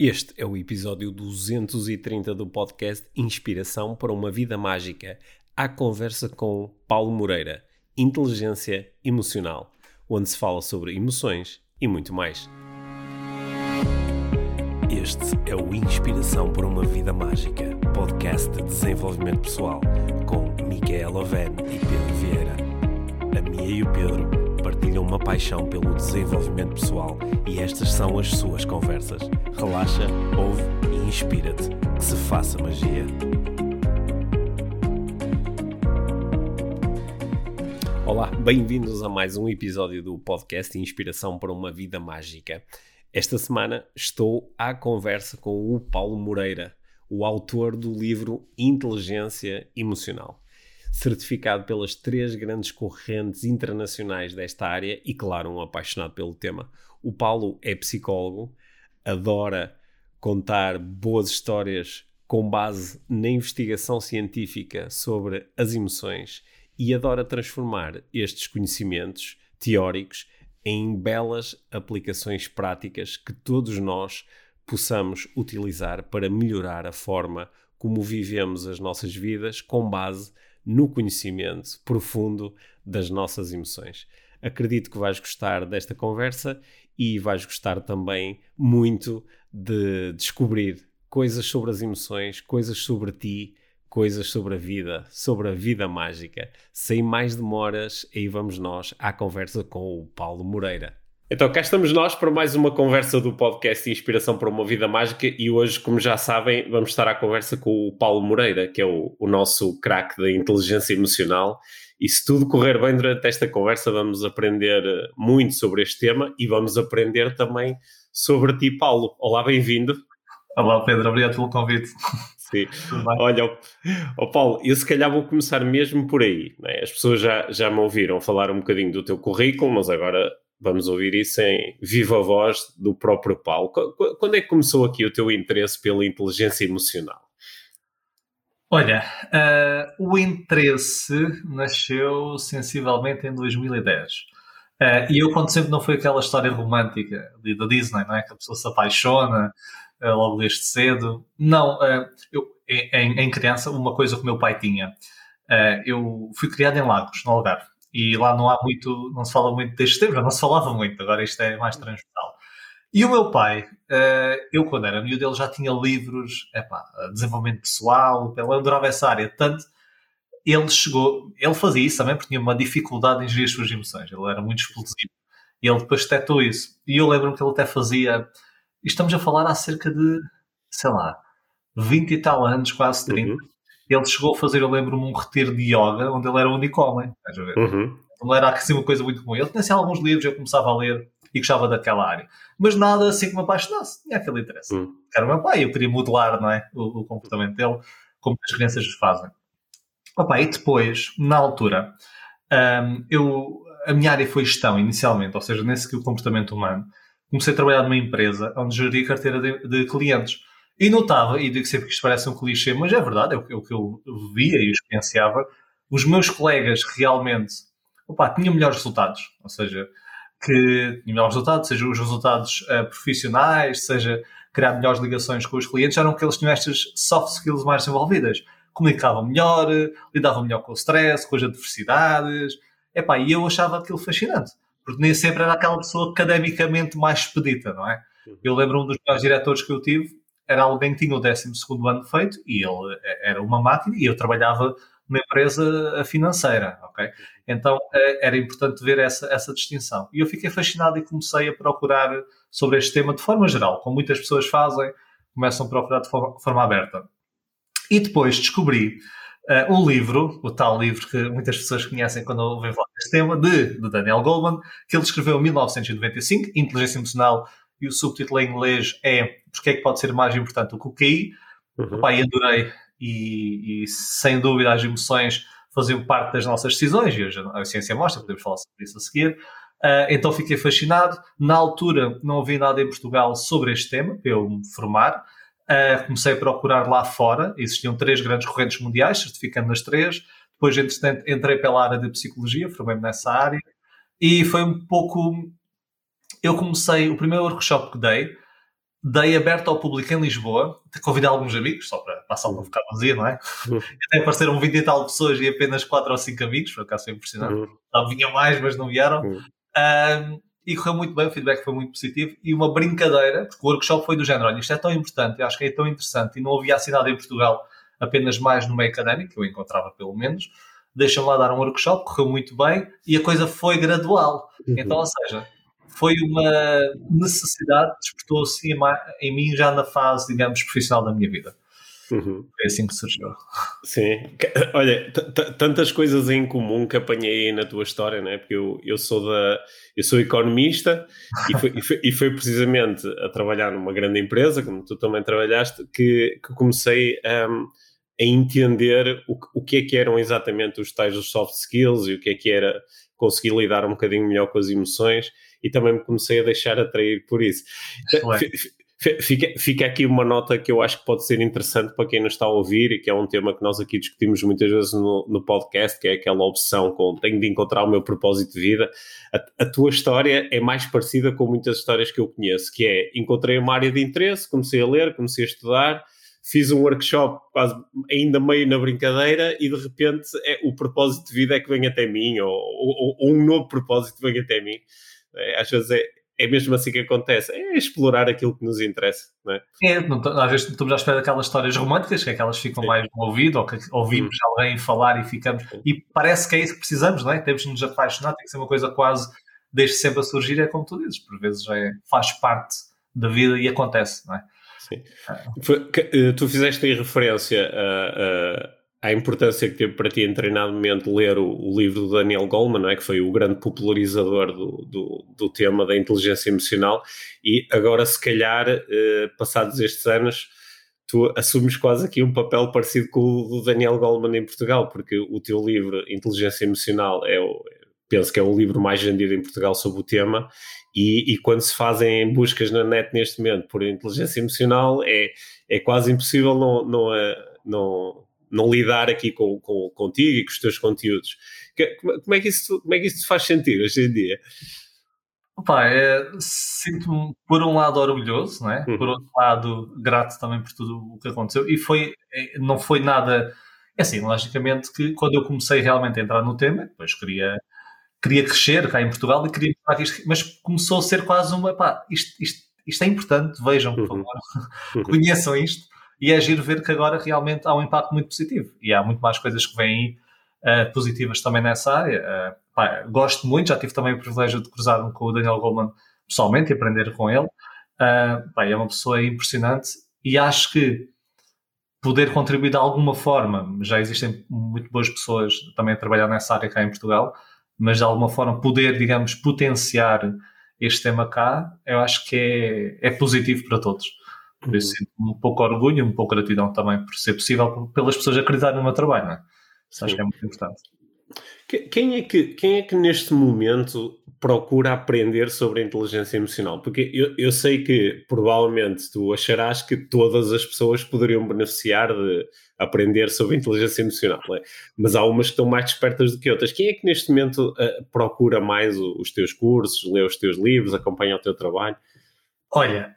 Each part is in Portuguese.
Este é o episódio 230 do podcast Inspiração para uma Vida Mágica, à conversa com Paulo Moreira, Inteligência Emocional, onde se fala sobre emoções e muito mais. Este é o Inspiração para uma Vida Mágica, podcast de desenvolvimento pessoal, com Micaela Oven e Pedro Vieira. A Mia e o Pedro partilham uma paixão pelo desenvolvimento pessoal e estas são as suas conversas. Relaxa, ouve e inspira-te. Que se faça magia. Olá, bem-vindos a mais um episódio do podcast Inspiração para uma Vida Mágica. Esta semana estou à conversa com o Paulo Moreira, o autor do livro Inteligência Emocional certificado pelas três grandes correntes internacionais desta área e, claro, um apaixonado pelo tema. O Paulo é psicólogo, adora contar boas histórias com base na investigação científica sobre as emoções e adora transformar estes conhecimentos teóricos em belas aplicações práticas que todos nós possamos utilizar para melhorar a forma como vivemos as nossas vidas com base no conhecimento profundo das nossas emoções. Acredito que vais gostar desta conversa e vais gostar também muito de descobrir coisas sobre as emoções, coisas sobre ti, coisas sobre a vida, sobre a vida mágica. Sem mais demoras, aí vamos nós à conversa com o Paulo Moreira. Então, cá estamos nós para mais uma conversa do podcast Inspiração para uma Vida Mágica e hoje, como já sabem, vamos estar à conversa com o Paulo Moreira, que é o, o nosso craque da inteligência emocional. E se tudo correr bem durante esta conversa, vamos aprender muito sobre este tema e vamos aprender também sobre ti, Paulo. Olá, bem-vindo. Olá, Pedro, obrigado pelo convite. Sim. Olha, oh, Paulo, eu se calhar vou começar mesmo por aí. Né? As pessoas já, já me ouviram falar um bocadinho do teu currículo, mas agora vamos ouvir isso em viva voz do próprio Paulo. Quando é que começou aqui o teu interesse pela inteligência emocional? Olha, uh, o interesse nasceu sensivelmente em 2010. Uh, e eu conto sempre não foi aquela história romântica da Disney, não é? Que a pessoa se apaixona uh, logo desde cedo. Não, eu, em, em, criança, uma coisa que o meu pai tinha. eu fui criado em Lagos, no Algarve e lá não há muito, não se fala muito destes temas, não se falava muito, agora isto é mais transversal. E o meu pai, uh, eu quando era miúdo, ele já tinha livros, epá, desenvolvimento pessoal, ele adorava essa área, tanto ele chegou, ele fazia isso também porque tinha uma dificuldade em gerir as suas emoções, ele era muito explosivo. E ele depois detectou isso. E eu lembro-me que ele até fazia, estamos a falar há cerca de, sei lá, 20 e tal anos, quase 30, uhum ele chegou a fazer, eu lembro-me, um retiro de yoga onde ele era o único homem. Estás a ver? Uhum. Não era assim uma coisa muito comum. Ele tinha assim, alguns livros, eu começava a ler e gostava daquela área. Mas nada assim que me apaixonasse. Tinha aquele interesse. Uhum. Era o meu pai, eu queria modelar não é? o, o comportamento dele, como as crianças fazem. Opa, e depois, na altura, um, eu, a minha área foi gestão inicialmente, ou seja, nesse que o comportamento humano. Comecei a trabalhar numa empresa onde geria carteira de, de clientes. E notava, e digo sempre que isto parece um clichê, mas é verdade, é o, é o que eu via e experienciava, os meus colegas realmente opa, tinham melhores resultados, ou seja, que tinham melhores resultados, seja os resultados uh, profissionais, seja criar melhores ligações com os clientes, eram que eles tinham estas soft skills mais desenvolvidas. Comunicavam melhor, lidavam melhor com o stress, com as adversidades. Epá, e eu achava aquilo fascinante, porque nem sempre era aquela pessoa academicamente mais expedita, não é? Uhum. Eu lembro um dos melhores diretores que eu tive, era alguém que tinha o 12 ano feito e ele eh, era uma máquina e eu trabalhava numa empresa financeira, ok? Então eh, era importante ver essa, essa distinção. E eu fiquei fascinado e comecei a procurar sobre este tema de forma geral, como muitas pessoas fazem, começam a procurar de forma, forma aberta. E depois descobri uh, um livro, o tal livro que muitas pessoas conhecem quando ouvem falar deste tema, de, de Daniel Goleman, que ele escreveu em 1995, Inteligência Emocional e o subtítulo em inglês é Porque é que pode ser mais importante do que o QI. Uhum. Pai, adorei e, e, sem dúvida as emoções faziam parte das nossas decisões e hoje a ciência mostra, podemos falar sobre isso a seguir. Uh, então fiquei fascinado. Na altura não havia nada em Portugal sobre este tema para eu me formar. Uh, comecei a procurar lá fora. Existiam três grandes correntes mundiais, certificando nas três. Depois, entretanto, entrei pela área de psicologia, formei-me nessa área. E foi um pouco eu comecei, o primeiro workshop que dei, dei aberto ao público em Lisboa, convidei alguns amigos, só para passar uma ficar vazia, não é? Uhum. Até apareceram 20 e tal pessoas e apenas 4 ou 5 amigos, por acaso foi impressionante. Uhum. Vinham mais, mas não vieram. Uhum. Um, e correu muito bem, o feedback foi muito positivo. E uma brincadeira, porque o workshop foi do género: olha, isto é tão importante, eu acho que é tão interessante, e não havia assinado em Portugal apenas mais no meio académico, que eu encontrava pelo menos. Deixa-me lá dar um workshop, correu muito bem e a coisa foi gradual. Uhum. Então, ou seja, foi uma necessidade que despertou-se em mim já na fase, digamos, profissional da minha vida. Uhum. Foi assim que surgiu. Sim, olha, tantas coisas em comum que apanhei na tua história, né? Porque eu, eu sou da eu sou economista e foi, e foi, e foi precisamente a trabalhar numa grande empresa, como tu também trabalhaste, que, que comecei um, a entender o, o que é que eram exatamente os tais dos soft skills e o que é que era conseguir lidar um bocadinho melhor com as emoções e também me comecei a deixar atrair por isso. Fica, fica aqui uma nota que eu acho que pode ser interessante para quem nos está a ouvir e que é um tema que nós aqui discutimos muitas vezes no, no podcast, que é aquela opção com tenho de encontrar o meu propósito de vida. A, a, tua história é mais parecida com muitas histórias que eu conheço, que é encontrei uma área de interesse, comecei a ler, comecei a estudar, fiz um workshop quase ainda meio na brincadeira e de repente é, o propósito de vida é que vem até mim, ou, ou, ou um novo propósito vem até mim. É, às vezes é, é mesmo assim que acontece, é explorar aquilo que nos interessa, não é? É, não, às vezes estamos à espera daquelas histórias românticas, que aquelas ficam Sim. mais no ouvido, ou que ouvimos hum. alguém falar e ficamos, Sim. e parece que é isso que precisamos, não é? Temos de nos apaixonar, tem que ser uma coisa quase, desde sempre a surgir, é como tu dizes, por vezes é, faz parte da vida e acontece, não é? Sim. Eh, tu fizeste aí referência a, a, à importância que teve para ti em determinado momento ler o, o, livro do Daniel Goleman, não é? que foi o grande popularizador do, do, do tema da inteligência emocional, e agora, se calhar, eh, passados estes anos, tu assumes quase aqui um papel parecido com o do Daniel Goleman em Portugal, porque o teu livro Inteligência Emocional é o, penso que é o livro mais vendido em Portugal sobre o tema, e, e, quando se fazem buscas na net neste momento por inteligência emocional, é, é quase impossível não, não, não, não lidar aqui com, com, contigo e com os teus conteúdos. Como é que isso, como é que isso te faz sentir hoje em dia? Opa, é, sinto-me por um lado orgulhoso, não é? Uhum. por outro lado grato também por tudo o que aconteceu e foi, é, não foi nada, é assim, logicamente que quando eu comecei realmente a entrar no tema, depois queria queria crescer cá em Portugal e queria isto, mas começou a ser quase uma pá, isto, isto, isto é importante, vejam, por uhum. favor, uhum. conheçam isto e é giro ver que agora realmente há um impacto muito positivo e há muito mais coisas que vêm uh, positivas também nessa área. Uh, pá, gosto muito, já tive também o privilégio de cruzar-me com o Daniel Goldman pessoalmente e aprender com ele. Uh, pá, é uma pessoa impressionante e acho que poder contribuir de alguma forma, já existem muito boas pessoas também a trabalhar nessa área cá em Portugal, mas de alguma forma poder, digamos, potenciar este tema cá, eu acho que é, é positivo para todos. Por isso sinto um pouco orgulho, um pouco gratidão também por ser possível pelas pessoas acreditarem no meu trabalho, não é? Isso acho que é muito importante. Quem é, que, quem é que neste momento procura aprender sobre a inteligência emocional? Porque eu, eu sei que provavelmente tu acharás que todas as pessoas poderiam beneficiar de aprender sobre a inteligência emocional, é? mas há umas que estão mais despertas do que outras. Quem é que neste momento uh, procura mais os teus cursos, lê os teus livros, acompanha o teu trabalho? Olha,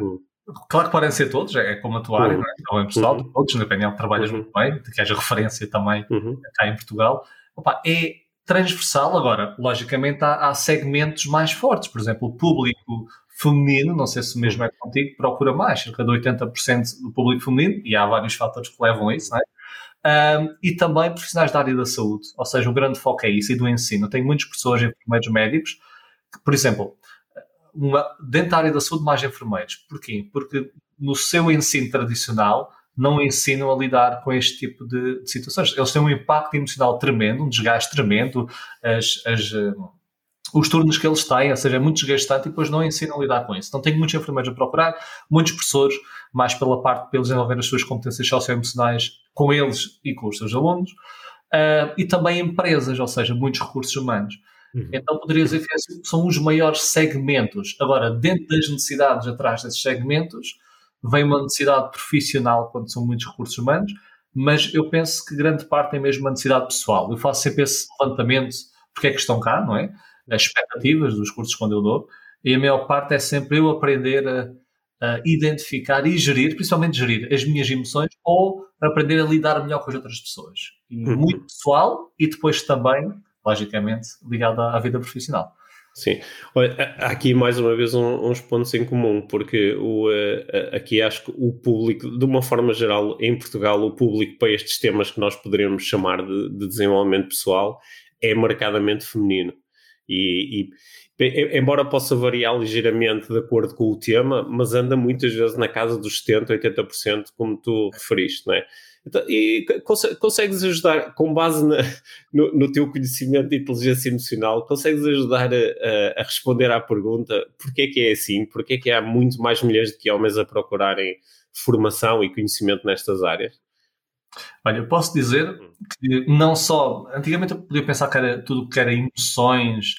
uh. Claro que podem ser todos, é como a tua área, uhum. não é? Então, é pessoal, uhum. todos, dependendo, trabalhas uhum. muito bem, que haja referência também uhum. cá em Portugal. Opa, é transversal. Agora, logicamente, há, há, segmentos mais fortes. Por exemplo, o público feminino, não sei se o mesmo é contigo, procura mais, cerca de 80% do público feminino, e há vários fatores que levam a isso, não é? Um, e também profissionais da área da saúde, ou seja, o grande foco é isso, e do ensino. Tenho muitas pessoas, enfermeiros médicos, que, por exemplo, uma, dentro da área da saúde, mais enfermeiros. Porquê? Porque no seu ensino tradicional, não ensinam a lidar com este tipo de, de, situações. Eles têm um impacto emocional tremendo, um desgaste tremendo, as, as, uh, os turnos que eles têm, ou seja, é muito desgastante e depois não ensinam a lidar com isso. Então, tenho muitos enfermeiros a procurar, muitos professores, mais pela parte eles desenvolver as suas competências socioemocionais com eles e com os seus alunos, uh, e também empresas, ou seja, muitos recursos humanos. Uhum. Então, poderia dizer que são os maiores segmentos. Agora, dentro das necessidades atrás desses segmentos, vem uma necessidade profissional quando são muitos recursos humanos, mas eu penso que grande parte é mesmo uma necessidade pessoal. Eu faço sempre esse levantamento porque é que estão cá, não é? As expectativas dos cursos quando eu dou, e a maior parte é sempre eu aprender a, uh, identificar e gerir, principalmente gerir as minhas emoções ou aprender a lidar melhor com as outras pessoas. E uhum. Muito pessoal e depois também, logicamente, ligado à, vida profissional. Sim, Olha, há aqui mais uma vez um, uns pontos em comum, porque o, uh, aqui acho que o público, de uma forma geral, em Portugal, o público para estes temas que nós poderíamos chamar de, de desenvolvimento pessoal é marcadamente feminino. E, e, embora possa variar ligeiramente de acordo com o tema, mas anda muitas vezes na casa dos 70%, 80%, como tu referiste, não é? Então, e consegues ajudar, com base na, no, no, teu conhecimento de inteligência emocional, consegues ajudar a, a, responder à pergunta porquê é que é assim? Porquê é que há muito mais mulheres do que homens a procurarem formação e conhecimento nestas áreas? Olha, eu posso dizer hum. que não só. Antigamente eu podia pensar que era tudo que era emoções,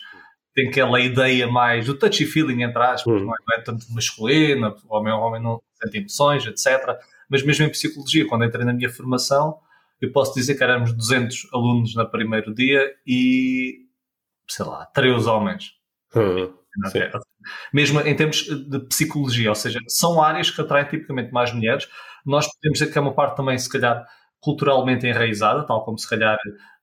tem aquela ideia mais do touchy feeling, entre aspas, uhum. não, é, não, é, tanto masculina, o homem, o homem não sente emoções, etc. Mas mesmo em psicologia, quando entrei na minha formação, eu posso dizer que éramos 200 alunos no primeiro dia e, sei lá, três homens. Uhum. Mesmo em termos de psicologia, ou seja, são áreas que atraem tipicamente mais mulheres. Nós podemos dizer que é uma parte também, se calhar, culturalmente enraizada, tal como se calhar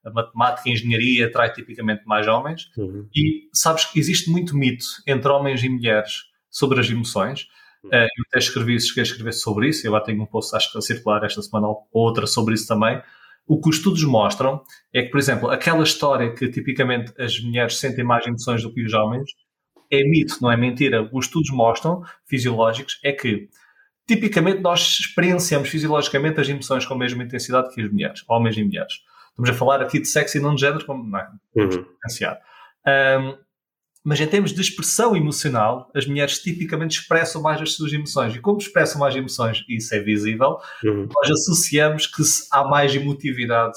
a matemática e a engenharia atrai tipicamente mais homens. Uhum. E sabes que existe muito mito entre homens e mulheres sobre as emoções. Uh, eu até escrevi, cheguei a escrever sobre isso, eu lá tenho um post, acho que a circular esta semana ou outra sobre isso também. O que os estudos mostram é que, por exemplo, aquela história que tipicamente as mulheres sentem mais emoções do que os homens é mito, não é mentira. Os estudos mostram, fisiológicos, é que tipicamente nós experienciamos fisiologicamente as emoções com a mesma intensidade que as mulheres, homens e mulheres. Estamos a falar aqui de sexo e não de género, como não é? Uhum. diferenciar. Um, mas em termos de expressão emocional, as mulheres tipicamente expressam mais as suas emoções. E como expressam mais emoções, e isso é visível, uhum. nós associamos que há mais emotividade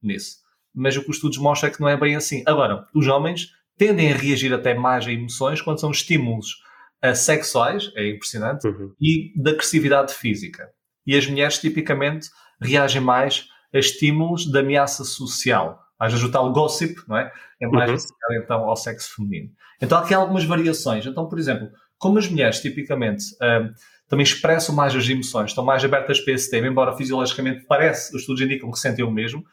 nisso. Mas o que os estudos mostram é que não é bem assim. Agora, os homens tendem a reagir até mais a emoções quando são estímulos uh, sexuais, é impressionante, uhum. e de agressividade física. E as mulheres tipicamente reagem mais a estímulos de ameaça social. Às vezes o tal gossip, não é? É mais uhum. associado então ao sexo feminino. Então há aqui algumas variações. Então, por exemplo, como as mulheres tipicamente uh, também expressam mais as emoções, estão mais abertas para esse tema, embora fisiologicamente parece, os estudos indicam que sentem o mesmo,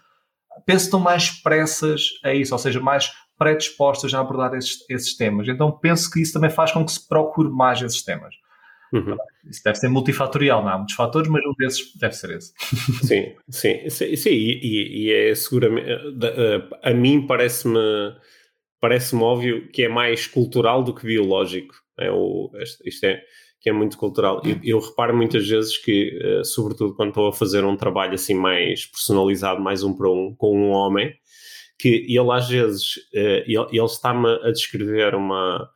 penso que estão mais expressas a isso, ou seja, mais predispostas a abordar esses, esses temas. Então penso que isso também faz com que se procure mais esses temas. Uhum. Isso deve ser multifatorial, não há muitos fatores, mas um desses deve ser esse. Sim, sim, sim, sim e, e, é seguramente. A mim parece-me parece-me óbvio que é mais cultural do que biológico. É o, isto é que é muito cultural. Eu, eu reparo muitas vezes que, sobretudo quando estou a fazer um trabalho assim mais personalizado, mais um para um, com um homem, que ele às vezes ele, ele está-me a descrever uma,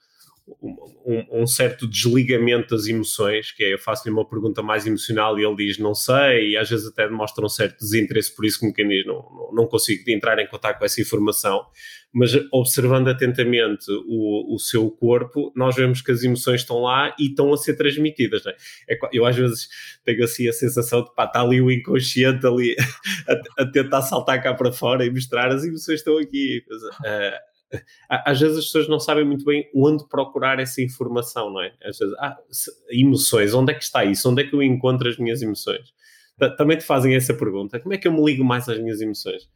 um, um, certo desligamento das emoções, que é eu faço-lhe uma pergunta mais emocional e ele diz não sei, e às vezes até demonstra um certo desinteresse, por isso como quem diz não, não consigo entrar em contato com essa informação, mas observando atentamente o, o seu corpo, nós vemos que as emoções estão lá e estão a ser transmitidas. É? É, eu às vezes tenho assim a sensação de pá, está ali o inconsciente ali a, a, tentar saltar cá para fora e mostrar as emoções estão aqui. Mas, uh, às vezes as pessoas não sabem muito bem onde procurar essa informação, não é? Às vezes, ah, emoções, onde é que está isso? Onde é que eu encontro as minhas emoções? Também te fazem essa pergunta. Como é que eu me ligo mais às minhas emoções?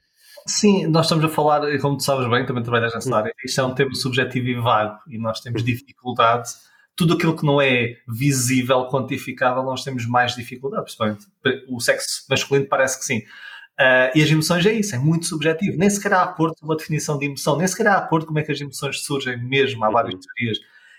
Sim, nós estamos a falar, como tu sabes bem, também trabalhas nessa área, isto é um tema subjetivo e vago e nós temos dificuldade. Tudo aquilo que não é visível, quantificável, nós temos mais dificuldade. Principalmente o sexo masculino parece que sim. Uh, e as emoções é isso, é muito subjetivo. Nem sequer há acordo com uma definição de emoção, nem sequer há acordo como é que as emoções surgem mesmo, há várias uhum. teorias.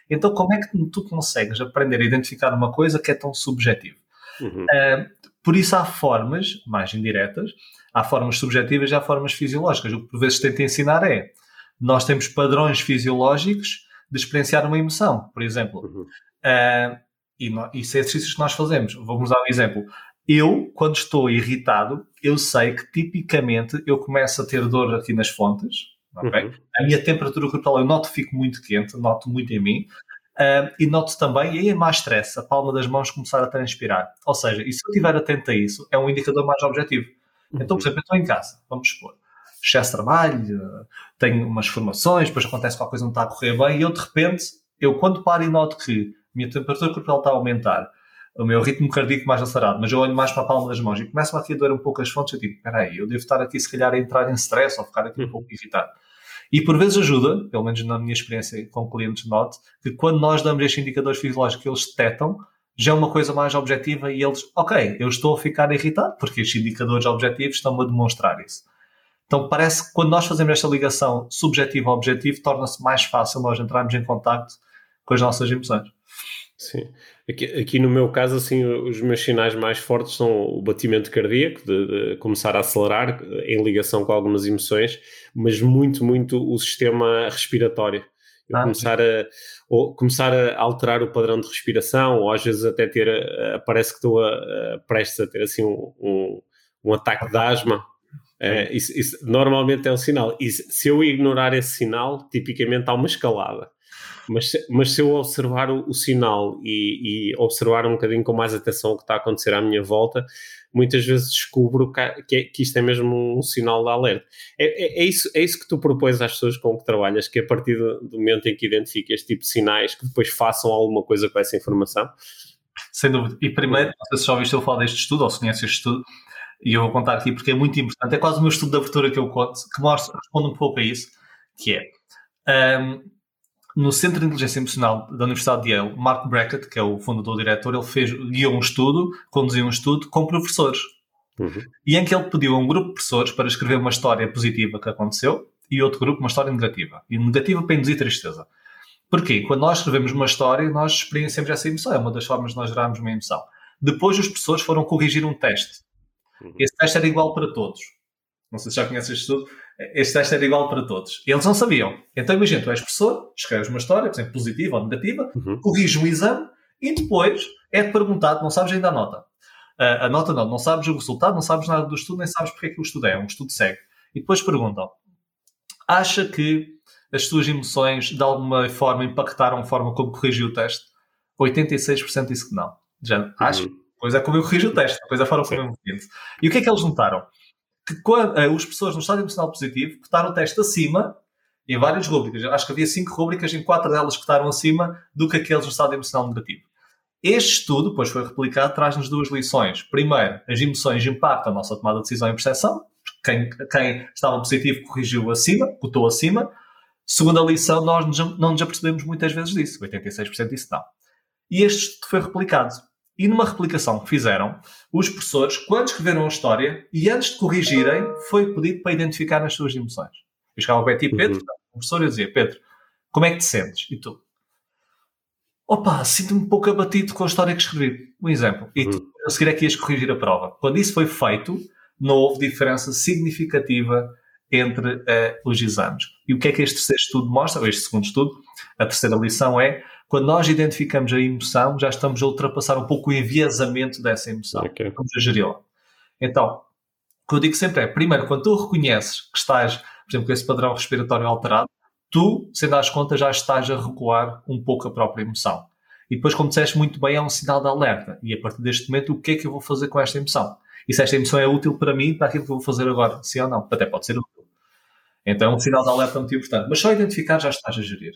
Então, como é que tu consegues aprender a identificar uma coisa que é tão subjetiva? Uhum. Uh, por isso, há formas mais indiretas, há formas subjetivas e há formas fisiológicas. O que por vezes tento ensinar é: nós temos padrões fisiológicos de experienciar uma emoção, por exemplo. Uhum. Uh, e, no, e são exercícios que nós fazemos. Vamos dar um exemplo. Eu, quando estou irritado, eu sei que tipicamente eu começo a ter dor aqui nas fontes. Okay? Uhum. A minha temperatura corporal eu noto fico muito quente, noto muito em mim. Uh, e noto também, e aí é mais stress, a palma das mãos começar a transpirar. Ou seja, e se eu estiver atento a isso, é um indicador mais objetivo. Uhum. Então, por exemplo, eu estou em casa, vamos supor, excesso de trabalho, tenho umas formações, depois acontece qualquer coisa não está a correr bem, e eu de repente, eu quando paro e noto que a minha temperatura corporal está a aumentar, o meu ritmo cardíaco mais acelerado, mas eu olho mais para a palma das mãos e começo a doer um pouco as fontes, eu digo, espera aí, eu devo estar aqui se calhar a entrar em stress ou ficar aqui um uhum. pouco irritado. E por vezes ajuda, pelo menos na minha experiência com clientes note, que quando nós damos estes indicadores fisiológicos que eles detectam, já é uma coisa mais objetiva e eles, ok, eu estou a ficar irritado porque estes indicadores objetivos estão-me a demonstrar isso. Então parece que quando nós fazemos esta ligação subjetivo-objetivo, torna-se mais fácil nós entrarmos em contato com as nossas emoções. Sim. Aqui, aqui, no meu caso, assim, os meus sinais mais fortes são o batimento cardíaco, de, de, começar a acelerar em ligação com algumas emoções, mas muito, muito o sistema respiratório. Eu ah, começar, a, ou começar a alterar o padrão de respiração, ou às vezes até ter, parece que estou a, a, prestes a ter assim um, um, um ataque de asma. É, isso, isso, normalmente é um sinal. E se eu ignorar esse sinal, tipicamente há uma escalada. Mas, mas se eu observar o, o sinal e, e, observar um bocadinho com mais atenção o que está a acontecer à minha volta, muitas vezes descubro que, que, é, que isto é mesmo um sinal de alerta. É, é, é, isso, é isso que tu propões às pessoas com que trabalhas, que a partir do, momento em que identifique este tipo de sinais, que depois façam alguma coisa com essa informação? Sem dúvida. E primeiro, não sei se já ouviste eu falar deste estudo, ou se conheces este estudo, e eu vou contar aqui porque é muito importante. É quase o meu estudo de abertura que eu conto, que mostra, responde um pouco a isso, que é um, no Centro de Inteligência Emocional da Universidade de Yale, Mark Brackett, que é o fundador e diretor, ele fez, guiou um estudo, conduziu um estudo com professores. Uhum. E em que ele pediu a um grupo de professores para escrever uma história positiva que aconteceu e outro grupo uma história negativa. E negativa para induzir tristeza. Porquê? Quando nós escrevemos uma história, nós experienciamos essa emoção. É uma das formas de nós gerarmos uma emoção. Depois, os professores foram corrigir um teste. Uhum. Esse teste era igual para todos. Não sei se já conheces este estudo este teste era igual para todos. Eles não sabiam. Então imagina, tu és professor, escreves uma história, por exemplo, positiva ou negativa, uhum. corriges um exame e depois é-te perguntado, não sabes ainda a nota. Uh, a nota não, não sabes o resultado, não sabes nada do estudo, nem sabes porque é que o estudo é, é um estudo cego. E depois perguntam, acha que as suas emoções de alguma forma impactaram a forma como corrigiu o teste? 86% disse que não. Já, acho. Uhum. Pois é como eu corrijo o teste, depois é a forma como eu me E o que é que eles notaram? Que quando, uh, os pessoas no estado emocional positivo botaram o teste acima em várias rubricas. Acho que havia cinco rubricas, em quatro delas que estavam acima do que aqueles no estado emocional negativo. Este estudo, depois foi replicado, traz-nos duas lições. Primeiro, as emoções impactam a nossa tomada de decisão e percepção. Quem, quem estava positivo corrigiu acima, botou acima. Segunda lição, nós não nos apercebemos muitas vezes disso. 86% disso não. E este estudo foi replicado. E numa replicação que fizeram, os professores, quando escreveram a história e antes de corrigirem, foi pedido para identificar as suas emoções. Eu chegava ao Betty e Pedro, uhum. o professor, eu dizia: Pedro, como é que te sentes? E tu? Opa, sinto-me um pouco abatido com a história que escrevi. Um exemplo. E tu, uhum. a seguir é que ias corrigir a prova. Quando isso foi feito, não houve diferença significativa entre uh, os exames. E o que é que este terceiro estudo mostra, ou este segundo estudo? A terceira lição é quando nós identificamos a emoção, já estamos a ultrapassar um pouco o enviesamento dessa emoção. Okay. Estamos a geri-la. Então, o que eu digo sempre é, primeiro, quando tu reconheces que estás, por exemplo, com esse padrão respiratório alterado, tu, sem dar as contas, já estás a regular um pouco a própria emoção. E depois, como disseste muito bem, é um sinal de alerta. E a partir deste momento, o que é que eu vou fazer com esta emoção? E se esta emoção é útil para mim, para aquilo que eu vou fazer agora? Sim ou não? Até pode ser útil. Então, é um sinal de alerta muito importante. Mas só identificar já estás a gerir.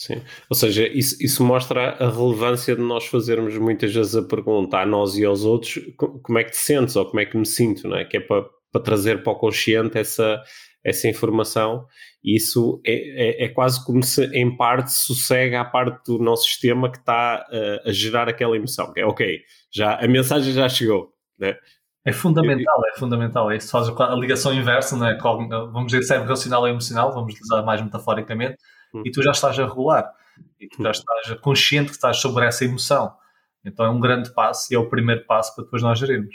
Sim, ou seja, isso, isso mostra a relevância de nós fazermos muitas vezes a pergunta a nós e aos outros como é que te sentes ou como é que me sinto, não é? Que é para, para trazer para o consciente essa, essa informação e isso é, é, é, quase como se em parte sossega a parte do nosso sistema que está uh, a gerar aquela emoção, que é ok, já, a mensagem já chegou, né? É fundamental, é fundamental. Isso faz a ligação inversa, não é? Vamos dizer cérebro racional e emocional, vamos utilizar mais metaforicamente E tu já estás a regular e tu já estás consciente que estás sobre essa emoção. Então é um grande passo e é o primeiro passo para depois nós gerirmos.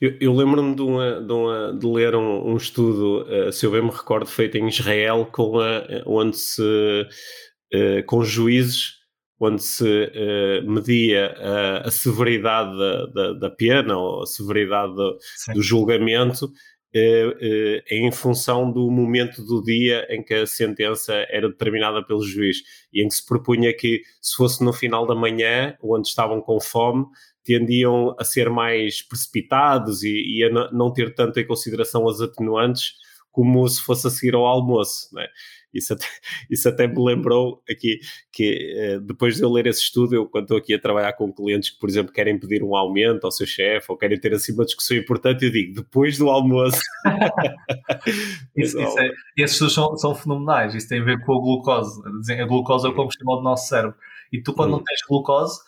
Eu, eu lembro-me de, uma, de, uma, de, ler um, um estudo, uh, se eu bem me recordo, feito em Israel, com a, onde se, uh, com juízes, onde se uh, media a severidade da, da, da, pena ou a severidade do, do julgamento eh, eh, em função do momento do dia em que a sentença era determinada pelo juiz e em que se propunha que, se fosse no final da manhã, onde estavam com fome, tendiam a ser mais precipitados e, e a não ter tanto em consideração as atenuantes como se fosse a seguir ao almoço, é? Isso até, isso até me lembrou aqui que eh, depois de eu ler esse estudo, eu quando estou aqui a trabalhar com clientes que, por exemplo, querem pedir um aumento ao seu chefe ou querem ter assim uma discussão importante, eu digo depois do almoço. isso, isso é, esses estudos são, são fenomenais, isso tem a ver com a glucose. A glucose é o combustível do nosso cérebro. E tu, quando hum. não tens glucose,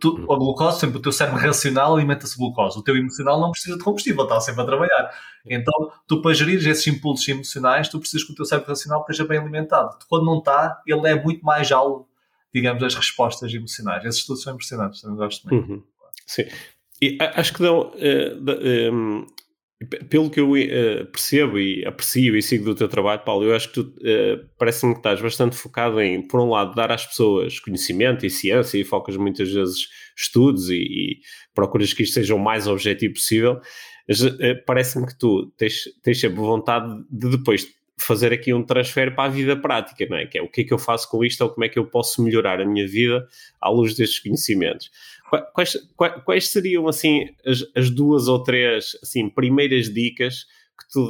tu, a glucose, sempre o teu cérebro racional alimenta-se de glucose, o teu emocional não precisa de combustível, está sempre a trabalhar. Então, tu para gerir esses impulsos emocionais, tu precisas que o teu cérebro racional esteja bem alimentado. Quando não está, ele é muito mais alvo, digamos, das respostas emocionais. Esses estudos são impressionantes, também gosto muito. Uhum. Sim. E acho que dão, uh, um, pelo que eu uh, percebo e aprecio e sigo do teu trabalho, Paulo, eu acho que tu uh, parece-me que estás bastante focado em, por um lado, dar às pessoas conhecimento e ciência e focas muitas vezes estudos e, e procuras que isto seja o mais objetivo possível. Uh, parece-me que tu tens, tens sempre vontade de depois fazer aqui um transfer para a vida prática, não é? Que é o que é que eu faço com isto ou como é que eu posso melhorar a minha vida à luz destes conhecimentos. Quais, quais, seriam, assim, as, as, duas ou três, assim, primeiras dicas que tu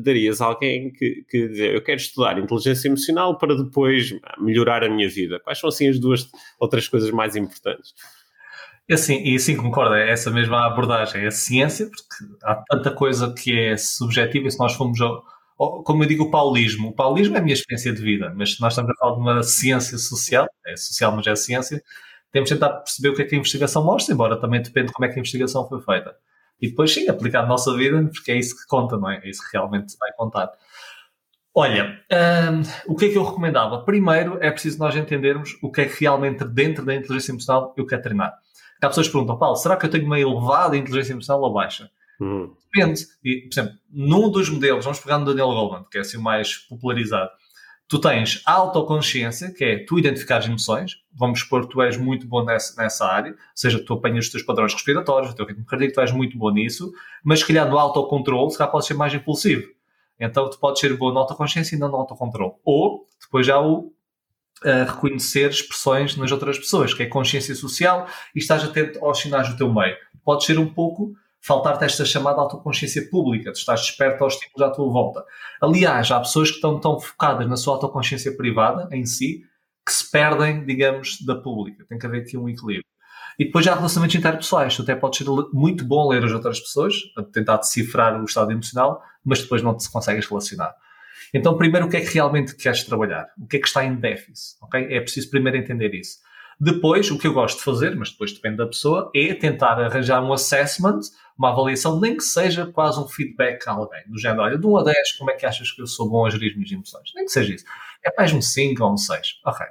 darias a alguém que, que dizer, eu quero estudar inteligência emocional para depois melhorar a minha vida? Quais são, assim, as duas ou três coisas mais importantes? Assim, e sim, concordo, é essa mesma abordagem, é a ciência, porque há tanta coisa que é subjetiva e se nós formos ao, como eu digo, o paulismo. O paulismo é a minha experiência de vida, mas se nós estamos a falar de uma ciência social, é social, mas é ciência, temos de tentar perceber o que é que a investigação mostra, embora também depende de como é que a investigação foi feita. E depois, sim, aplicar na nossa vida, porque é isso que conta, não é? É isso que realmente vai contar. Olha, hum, o que é que eu recomendava? Primeiro, é preciso nós entendermos o que é que realmente dentro da inteligência emocional eu quero treinar. Há pessoas que perguntam, Paulo, será que eu tenho uma elevada inteligência emocional ou baixa? Uhum. Depende. E, por exemplo, num dos modelos, vamos pegar no Daniel Goleman, que é assim o mais popularizado, tu tens a autoconsciência, que é tu identificar as emoções, vamos supor que tu és muito bom nessa, nessa área, ou seja, tu apanhas os teus padrões respiratórios, o teu ritmo cardíaco, tu és muito bom nisso, mas se calhar no autocontrole, se calhar podes ser mais impulsivo. Então tu podes ser bom na autoconsciência e não no autocontrole. Ou, depois já o uh, reconhecer expressões nas outras pessoas, que é consciência social e estás atento aos sinais do teu meio. Pode ser um pouco faltar-te esta chamada autoconsciência pública, tu estás desperto aos estímulos à tua volta. Aliás, há pessoas que estão tão focadas na sua autoconsciência privada, em si, que se perdem, digamos, da pública. Tem que haver aqui um equilíbrio. E depois já há relacionamentos interpessoais. Tu até podes ser muito bom ler as outras pessoas, tentar decifrar o estado emocional, mas depois não te consegues relacionar. Então, primeiro, o que é que realmente queres trabalhar? O que é que está em déficit? Okay? É preciso primeiro entender isso. Depois, o que eu gosto de fazer, mas depois depende da pessoa, é tentar arranjar um assessment, uma avaliação, nem que seja quase um feedback a alguém, do género, olha, de 1 a 10, como é que achas que eu sou bom a gerir as minhas emoções? Nem que seja isso. É mais um 5 ou um 6. Ok.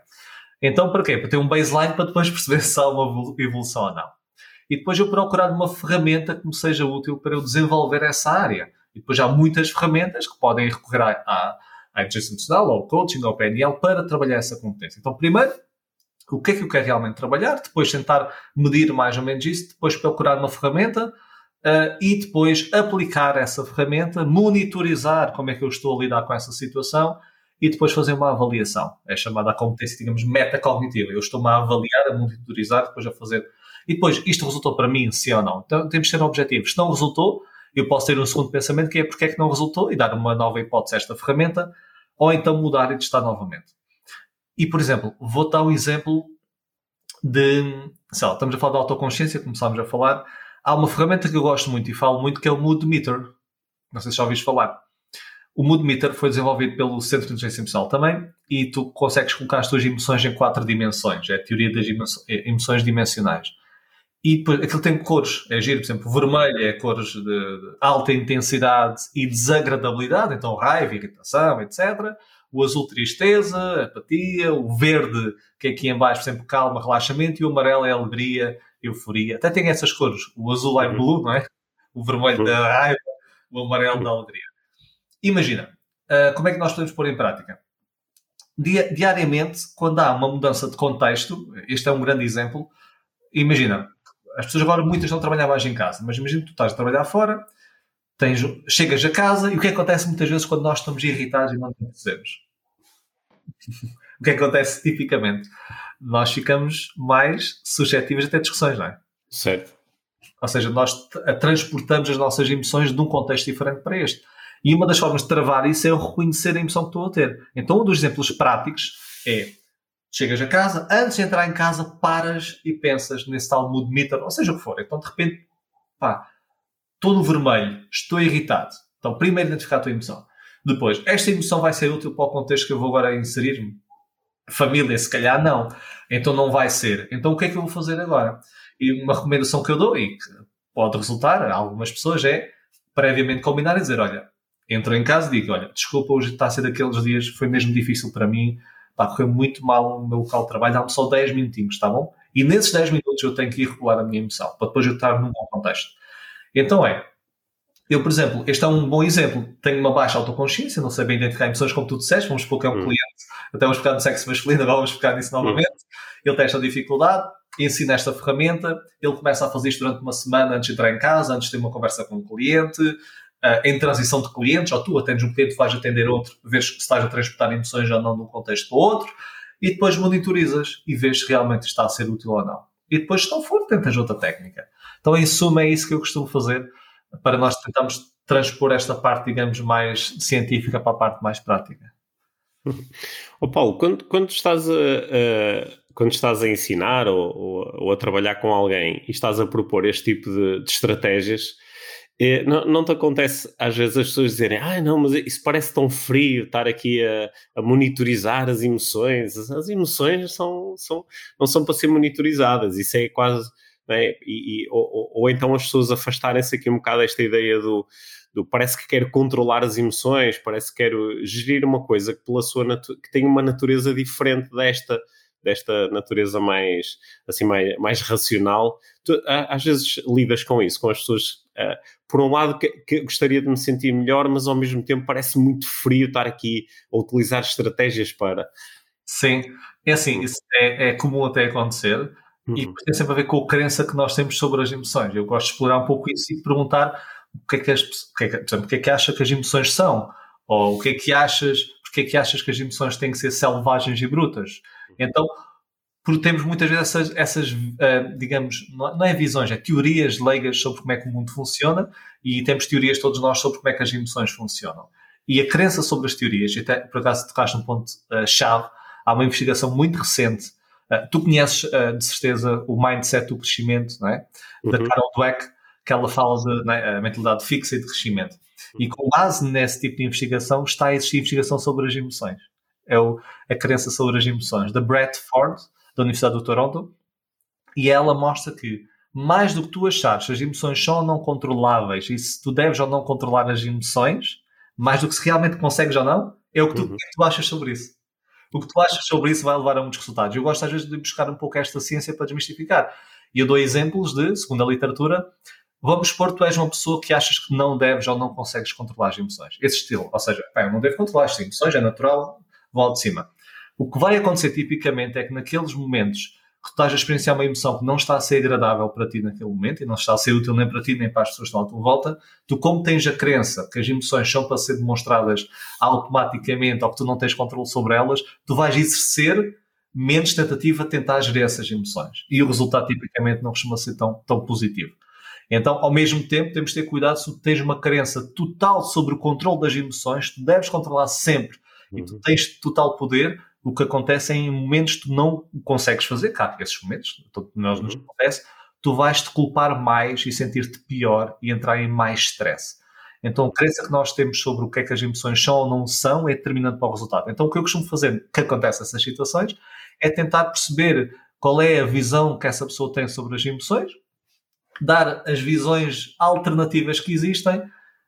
Então, para quê? Para ter um baseline para depois perceber se há uma evolução ou não. E depois eu procurar uma ferramenta que me seja útil para eu desenvolver essa área. E depois há muitas ferramentas que podem recorrer à, à inteligência emocional, ao coaching, ao PNL, para trabalhar essa competência. Então, primeiro, o que é que eu quero realmente trabalhar, depois tentar medir mais ou menos isso, depois procurar uma ferramenta uh, e depois aplicar essa ferramenta, monitorizar como é que eu estou a lidar com essa situação e depois fazer uma avaliação. É chamada a competência, digamos, metacognitiva. Eu estou-me a avaliar, a monitorizar, depois a fazer. E depois, isto resultou para mim, sim ou não? Então temos que ter objetivos. Se não resultou, eu posso ter um segundo pensamento que é porque é que não resultou e dar uma nova hipótese a esta ferramenta, ou então mudar e testar novamente. E, por exemplo, vou dar o exemplo de. Sei lá, estamos a falar de autoconsciência, começámos a falar. Há uma ferramenta que eu gosto muito e falo muito que é o Mood Meter. Não sei se já ouviste falar. O Mood Meter foi desenvolvido pelo Centro de Inteligência Emocional também e tu consegues colocar as tuas emoções em quatro dimensões. É a teoria das emoções dimensionais. E depois aquilo tem cores. É giro, por exemplo, vermelho é cores de alta intensidade e desagradabilidade, então raiva, irritação, etc o azul tristeza, apatia, o verde, que é aqui em baixo, exemplo, calma, relaxamento, e o amarelo é alegria, euforia. Até tem essas cores. O azul é blue, não é? O vermelho da uhum. raiva, o amarelo da alegria. Imagina, uh, como é que nós podemos pôr em prática? diariamente, quando há uma mudança de contexto, este é um grande exemplo, imagina, as pessoas agora muitas estão a trabalhar mais em casa, mas imagina que tu estás a trabalhar fora, tens, chegas a casa e o que acontece muitas vezes quando nós estamos irritados e não percebemos? o que acontece tipicamente? Nós ficamos mais suscetíveis a ter discussões, não é? Certo. Ou seja, nós transportamos as nossas emoções de um contexto diferente para este. E uma das formas de travar isso é eu reconhecer a emoção que estou a ter. Então, um dos exemplos práticos é chegas a casa, antes de entrar em casa, paras e pensas nesse tal mood meter, ou seja o que for. Então, de repente, pá, estou no vermelho, estou irritado. Então, primeiro identificar a tua emoção. Depois, esta emoção vai ser útil para o contexto que eu vou agora inserir-me? Família, se calhar não. Então não vai ser. Então o que é que eu vou fazer agora? E uma recomendação que eu dou e que pode resultar a algumas pessoas é previamente combinar e dizer, olha, entro em casa e digo, olha, desculpa, hoje está a ser daqueles dias, foi mesmo difícil para mim, pá, correu muito mal no meu local de trabalho, dá-me só 10 minutinhos, está bom? E nesses 10 minutos eu tenho que ir regular a minha emoção, para depois eu estar num bom contexto. Então é, eu, por exemplo, este é um bom exemplo. Tenho uma baixa autoconsciência, não sei bem identificar emoções, como tu disseste. Vamos supor que é um hum. cliente, até vamos ficar no sexo masculino, agora vamos ficar nisso novamente. Ele tem esta dificuldade, ensina esta ferramenta, ele começa a fazer isto durante uma semana antes de entrar em casa, antes de ter uma conversa com um cliente, uh, em transição de clientes, ou tu atendes um cliente, vais atender outro, vês se estás a transportar emoções ou não de um contexto para outro, e depois monitorizas e vês se realmente está a ser útil ou não. E depois, se não for, tentas outra técnica. Então, em suma, é isso que eu costumo fazer para nós tentarmos transpor esta parte, digamos, mais científica para a parte mais prática. Oh Paulo, quando, quando, estás a, a, quando estás a ensinar ou, ou, ou, a trabalhar com alguém e estás a propor este tipo de, de estratégias, é, não, não, te acontece às vezes as pessoas dizerem ah não, mas isso parece tão frio estar aqui a, a monitorizar as emoções as emoções são, são, não são para ser monitorizadas isso é quase né? e, e ou, ou, então as pessoas afastarem-se aqui um bocado desta ideia do, do, parece que quero controlar as emoções, parece que quero gerir uma coisa que pela sua que tem uma natureza diferente desta desta natureza mais assim mais, mais racional. Tu, às vezes lidas com isso, com as pessoas uh, por um lado que, que, gostaria de me sentir melhor, mas ao mesmo tempo parece muito frio estar aqui a utilizar estratégias para. Sim, é assim, isso é, é comum até acontecer Uhum. E tem sempre a ver com a crença que nós temos sobre as emoções. Eu gosto de explorar um pouco isso e perguntar o que é que, as, o que, é que, exemplo, o que é que acha que as emoções são? Ou o que é que achas, porque é que achas que as emoções têm que ser selvagens e brutas? Uhum. Então, porque temos muitas vezes essas, essas uh, digamos, não é visões, é teorias leigas sobre como é que o mundo funciona e temos teorias todos nós sobre como é que as emoções funcionam. E a crença sobre as teorias, e até por acaso tocaste um ponto-chave, uh, há uma investigação muito recente Uh, tu conheces, uh, de certeza, o mindset do crescimento, não é? Uhum. Da Carol Dweck, que ela fala de é? a mentalidade fixa e de crescimento. Uhum. E com base nesse tipo de investigação está a existir investigação sobre as emoções. É o, a crença sobre as emoções. Da Brett Ford, da Universidade do Toronto, e ela mostra que mais do que tu achares, as emoções são ou não controláveis e se tu deves ou não controlar as emoções, mais do que se realmente consegues ou não, é o que tu, uhum. que tu achas sobre isso o que tu achas sobre isso vai levar a muitos resultados. Eu gosto às vezes de buscar um pouco esta ciência para desmistificar. E eu dou exemplos de, segundo a literatura, vamos supor que tu és uma pessoa que achas que não deves ou não consegues controlar as emoções. Esse estilo. Ou seja, eu não devo controlar as emoções, é natural, ao de cima. O que vai acontecer tipicamente é que naqueles momentos que estás a experienciar uma emoção que não está a ser agradável para ti naquele momento e não está a ser útil nem para ti nem para as pessoas que estão à tua volta, tu como tens a crença que as emoções são para ser demonstradas automaticamente ou que tu não tens controle sobre elas, tu vais exercer menos tentativa de tentar gerir essas emoções. E o resultado tipicamente não costuma ser tão, tão positivo. Então, ao mesmo tempo, temos de ter cuidado se tu tens uma crença total sobre o controle das emoções, tu deves controlar sempre e tu uhum. tens total poder, o que acontece é em momentos que tu não consegues fazer, cá, esses momentos, nós nos uhum. acontece, tu vais te culpar mais e sentir-te pior e entrar em mais stress. Então, a crença que nós temos sobre o que é que as emoções são ou não são é determinante para o resultado. Então, o que eu costumo fazer, que acontece nessas situações, é tentar perceber qual é a visão que essa pessoa tem sobre as emoções, dar as visões alternativas que existem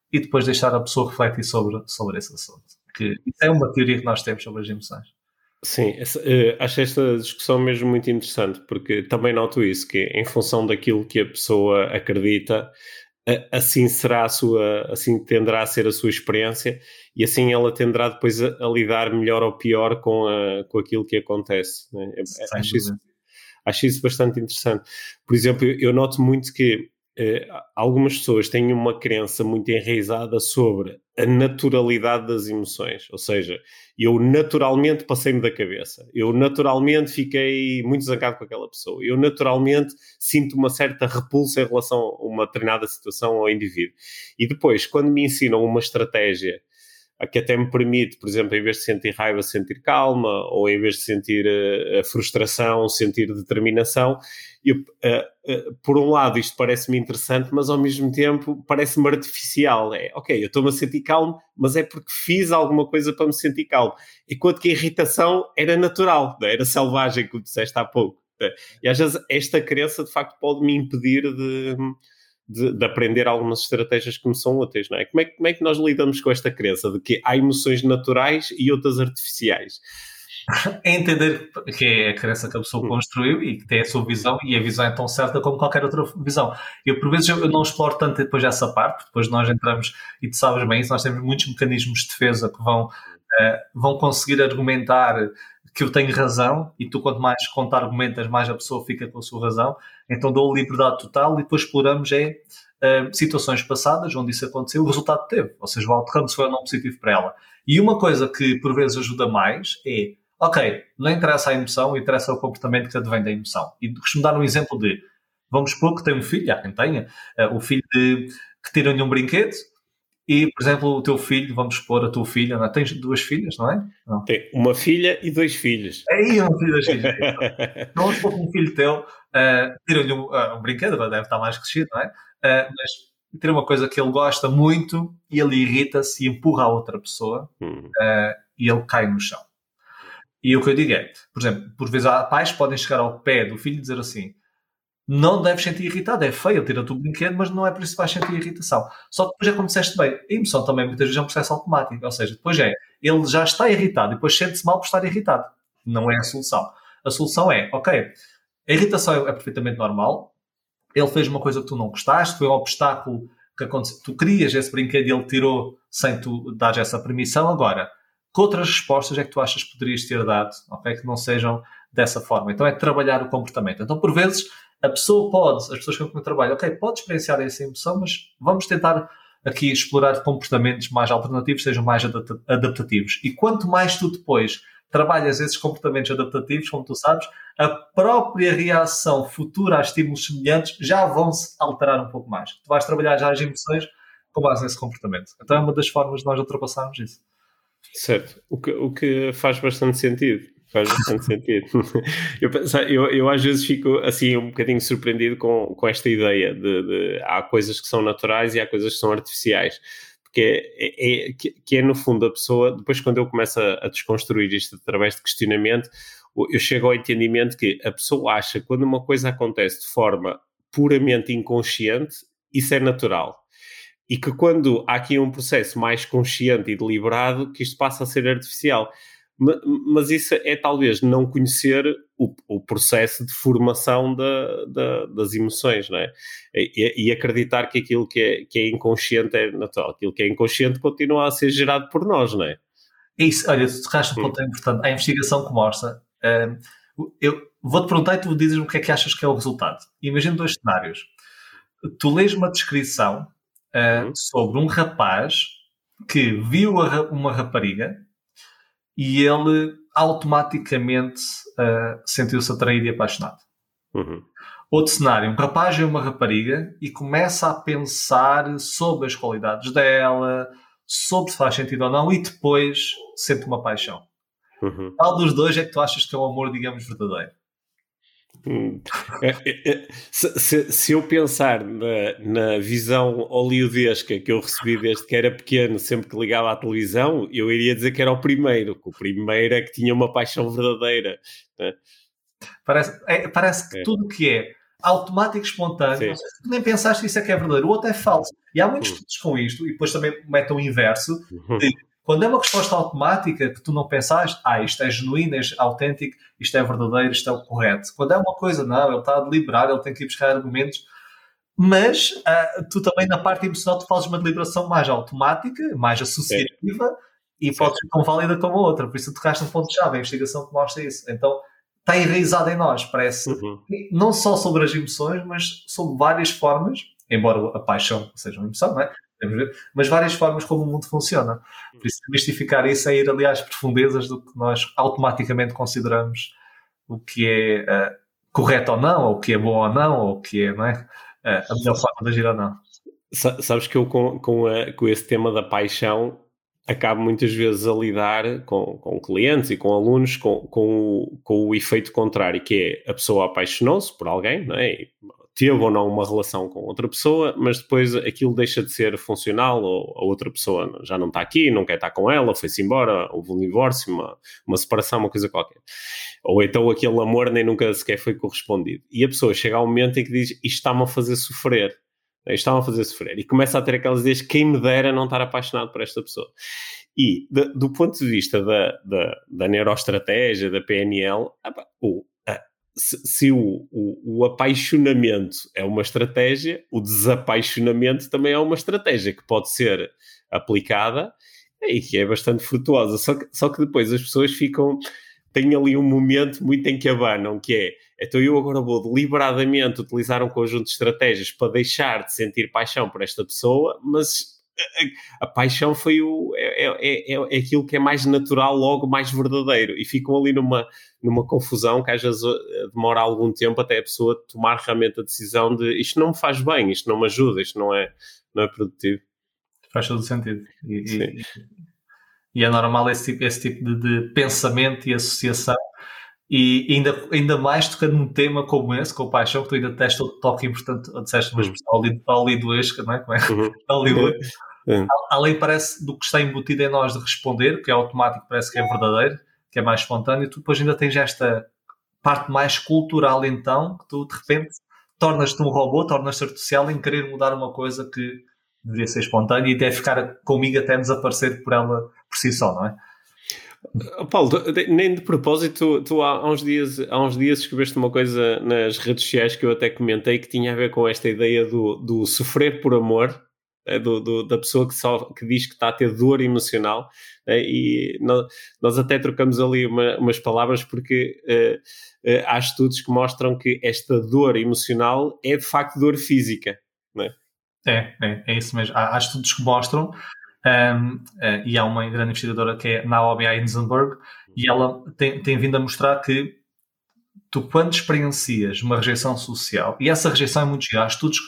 e depois deixar a pessoa refletir sobre, sobre esse assunto. Que isso é uma teoria que nós temos sobre as emoções. Sim, essa, uh, acho esta discussão mesmo muito interessante, porque também noto isso, que em função daquilo que a pessoa acredita, assim será a sua, assim tenderá a ser a sua experiência e assim ela tenderá depois a, a lidar melhor ou pior com, a, com aquilo que acontece. Né? Acho, isso, acho isso bastante interessante. Por exemplo, eu, noto muito que algumas pessoas têm uma crença muito enraizada sobre a naturalidade das emoções, ou seja, eu naturalmente passei-me da cabeça, eu naturalmente fiquei muito zangado com aquela pessoa, eu naturalmente sinto uma certa repulsa em relação a uma determinada situação ou indivíduo. E depois, quando me ensinam uma estratégia que até me permite, por exemplo, em vez de sentir raiva, sentir calma, ou em vez de sentir uh, frustração, sentir determinação. Eu, uh, uh, por um lado, isto parece-me interessante, mas ao mesmo tempo parece-me artificial. É, ok, eu estou-me a sentir calmo, mas é porque fiz alguma coisa para me sentir calmo. Enquanto que a irritação era natural, é? era selvagem, como disseste há pouco. É? E às vezes esta crença, de facto, pode me impedir de de, de, aprender algumas estratégias que me são úteis, não é? Como, é? como é que nós lidamos com esta crença de que há emoções naturais e outras artificiais? É entender que é a crença que a pessoa hum. construiu e que tem a sua visão e a visão é tão certa como qualquer outra visão. Eu, por vezes, eu não exploro tanto depois essa parte, depois nós entramos, e tu sabes bem isso, nós temos muitos mecanismos de defesa que vão, uh, vão conseguir argumentar que eu tenho razão e tu quanto mais conta argumentas, mais a pessoa fica com a sua razão. Então dou liberdade total e depois exploramos é uh, situações passadas onde isso aconteceu, o resultado teve. Ou seja, o outcome foi ou não positivo para ela. E uma coisa que por vezes ajuda mais é, ok, não interessa a emoção, interessa o comportamento que advém da emoção. E costumo dar um exemplo de, vamos supor que tem um filho, há quem tenha, uh, o filho de, que tira-lhe um brinquedo, e, por exemplo, o teu filho, vamos pôr a tua filha, não é? tens duas filhas, não é? Não. Tem uma filha e dois filhos. Aí, uma filha e dois filhos. então, vamos supor que um filho teu uh, tira-lhe um, uh, um, brinquedo, deve estar mais crescido, não é? Uh, mas tira uma coisa que ele gosta muito e ele irrita-se e empurra a outra pessoa hum. uh, e ele cai no chão. E o que eu digo é, por exemplo, por vezes há pais podem chegar ao pé do filho e dizer assim: não deves sentir irritado. É feio, tira-te o brinquedo, mas não é por isso que vais sentir irritação. Só que depois é como disseste bem, a emoção também muitas vezes é um processo automático. Ou seja, depois é, ele já está irritado e depois sente-se mal por estar irritado. Não é a solução. A solução é, ok, a irritação é perfeitamente normal, ele fez uma coisa que tu não gostaste, foi um obstáculo que aconteceu, tu querias esse brinquedo e ele tirou sem tu dar essa permissão. Agora, que outras respostas é que tu achas que poderias ter dado, ok? Que não sejam dessa forma. Então é trabalhar o comportamento. Então, por vezes, a pessoa pode, as pessoas com quem eu trabalho, ok, pode experienciar essa emoção, mas vamos tentar aqui explorar comportamentos mais alternativos, sejam mais adaptativos. E quanto mais tu depois trabalhas esses comportamentos adaptativos, como tu sabes, a própria reação futura a estímulos semelhantes já vão se alterar um pouco mais. Tu vais trabalhar já as emoções com base nesse comportamento. Então é uma das formas de nós ultrapassarmos isso. Certo, o que, o que faz bastante sentido faz bastante sentido. Eu, eu, eu, às vezes fico assim um bocadinho surpreendido com, com esta ideia de, de há coisas que são naturais e há coisas que são artificiais. Porque é, é, que, que é no fundo a pessoa, depois quando eu começo a, a desconstruir isto através de questionamento, eu chego ao entendimento que a pessoa acha que quando uma coisa acontece de forma puramente inconsciente, isso é natural. E que quando há aqui um processo mais consciente e deliberado, que isto passa a ser artificial mas isso é talvez não conhecer o, o processo de formação da, da, das emoções, não é? E, e, acreditar que aquilo que é, que é inconsciente é natural, aquilo que é inconsciente continua a ser gerado por nós, não é? É isso, olha, tu tocaste um ponto importante. A investigação que mostra, um, eu vou-te perguntar e tu dizes-me o que é que achas que é o resultado. Imagina dois cenários. Tu lês uma descrição uh, uhum. sobre um rapaz que viu uma rapariga e ele automaticamente uh, sentiu-se atraído e apaixonado. Uhum. Outro cenário, um rapaz e uma rapariga e começa a pensar sobre as qualidades dela, sobre se faz sentido ou não, e depois sente uma paixão. Uhum. Qual dos dois é que tu achas que é o amor, digamos, verdadeiro? Hum. É, é, é, se, se, se, eu pensar na, na, visão hollywoodesca que eu recebi desde que era pequeno, sempre que ligava à televisão, eu iria dizer que era o primeiro, que o primeiro é que tinha uma paixão verdadeira. Né? Parece, é, parece que tudo que é automático, espontâneo, seja, tu nem pensaste que isso é que é verdadeiro, o outro é falso. E há muitos hum. estudos com isto, e depois também metem o inverso, uhum. de quando é uma resposta automática que tu não pensaste, ah, isto é genuíno, é autêntico, isto é verdadeiro, isto é o correto. Quando é uma coisa, não, ele está a deliberar, ele tem que ir buscar argumentos. Mas uh, tu também na parte emocional tu fazes uma deliberação mais automática, mais associativa é. e pode ser tão válida como a outra. Por isso tu tocaste um ponto-chave, a investigação que mostra isso. Então está enraizado em nós, parece. Uhum. Não só sobre as emoções, mas sobre várias formas embora a paixão seja uma emoção, não é? Mas várias formas como o mundo funciona. Por isso, mistificar isso é ir ali às profundezas do que nós automaticamente consideramos o que é uh, correto ou não, ou o que é bom ou não, ou o que é, não é? Uh, a melhor forma de agir ou não. Sabes que eu, com, com, a, com esse tema da paixão, acabo muitas vezes a lidar com, com clientes e com alunos com, com, o, com o efeito contrário, que é a pessoa apaixonou-se por alguém, não é? Teve ou não uma relação com outra pessoa, mas depois aquilo deixa de ser funcional ou a outra pessoa já não está aqui, não quer estar com ela, foi-se embora, houve um divórcio, uma, uma separação, uma coisa qualquer. Ou então aquele amor nem nunca sequer foi correspondido. E a pessoa chega ao momento em que diz isto está-me a fazer sofrer. Isto está-me a fazer sofrer. E começa a ter aquelas ideias, quem me dera não estar apaixonado por esta pessoa. E de, do ponto de vista da, da, da neuroestratégia, da PNL, o, se, se o, o, o, apaixonamento é uma estratégia, o desapaixonamento também é uma estratégia que pode ser aplicada e que é bastante frutuosa. Só que, só que depois as pessoas ficam. têm ali um momento muito em que abanam, que é então eu agora vou deliberadamente utilizar um conjunto de estratégias para deixar de sentir paixão por esta pessoa, mas a paixão foi o, é, é, é, é, aquilo que é mais natural, logo mais verdadeiro. E ficam ali numa, numa confusão que às vezes eh, demora algum tempo até a pessoa tomar realmente a decisão de isto não me faz bem, isto não me ajuda, isto não é, não é produtivo. Faz todo sentido. E, e, e, é normal esse tipo, esse tipo de, de pensamento e associação. E ainda, ainda mais tocando num tema como esse, com paixão, que tu ainda testas o toque importante, disseste uma expressão hollywoodesca, não é? Como é? Uhum. Hollywood. É. Além parece do que está embutido em nós de responder, que é automático, parece que é verdadeiro, que é mais espontâneo, tu depois ainda tens esta parte mais cultural então, que tu de repente tornas-te um robô, tornas-te artificial em querer mudar uma coisa que deveria ser espontânea e deve ficar comigo até desaparecer por ela por si só, não é? Paulo, nem de propósito, tu há uns, dias, há uns dias escreveste uma coisa nas redes sociais que eu até comentei que tinha a ver com esta ideia do, do sofrer por amor do, do, da pessoa que, só, que diz que está a ter dor emocional é, e nós, nós, até trocamos ali uma, umas palavras porque uh, uh, há estudos que mostram que esta dor emocional é de facto dor física, não é? É, é, isso mesmo. Há, há estudos que mostram um, uh, e há uma grande investigadora que é Naomi Eisenberg e ela tem, tem vindo a mostrar que tu quando experiencias uma rejeição social, e essa rejeição é muito gira, há estudos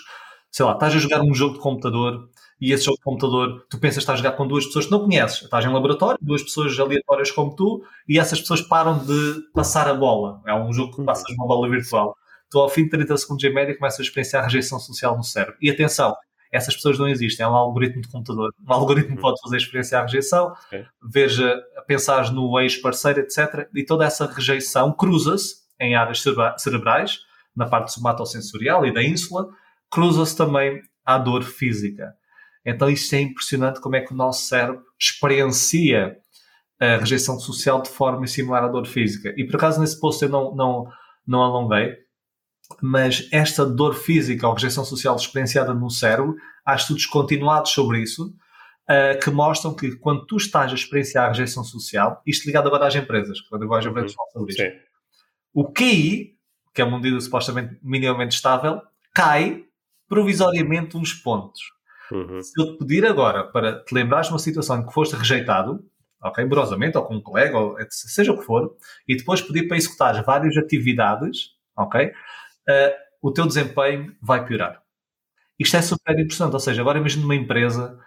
sei lá, estás a jogar um jogo de computador e esse jogo de computador, tu pensas que estás a jogar com duas pessoas que não conheces. Estás em laboratório, duas pessoas aleatórias como tu, e essas pessoas param de passar a bola. É um jogo que passas uma bola virtual. Tu, ao fim de 30 segundos em média, começas a experienciar a rejeição social no cérebro. E atenção, essas pessoas não existem. É um algoritmo de computador. Um algoritmo pode fazer experienciar a rejeição, veja, pensares no ex-parceiro, etc. E toda essa rejeição cruza-se em áreas cerebrais, na parte somatosensorial e da ínsula, cruza-se também à dor física. Então isto é impressionante como é que o nosso cérebro experiencia a rejeição social de forma similar à dor física. E por acaso nesse post eu não, não, não alonguei, mas esta dor física ou rejeição social experienciada no cérebro, há estudos continuados sobre isso, uh, que mostram que quando tu estás a experienciar a rejeição social, isto ligado agora às empresas, quando eu vou às empresas uhum. sobre isto, Sim. o QI, que é uma medida supostamente minimamente estável, cai provisoriamente uns pontos. Uhum. Se eu te pedir agora para te lembrares de uma situação em que foste rejeitado, ok, amorosamente, ou com um colega, ou seja o que for, e depois pedir para executar várias atividades, ok, uh, o teu desempenho vai piorar. Isto é super importante, ou seja, agora imagina uma empresa,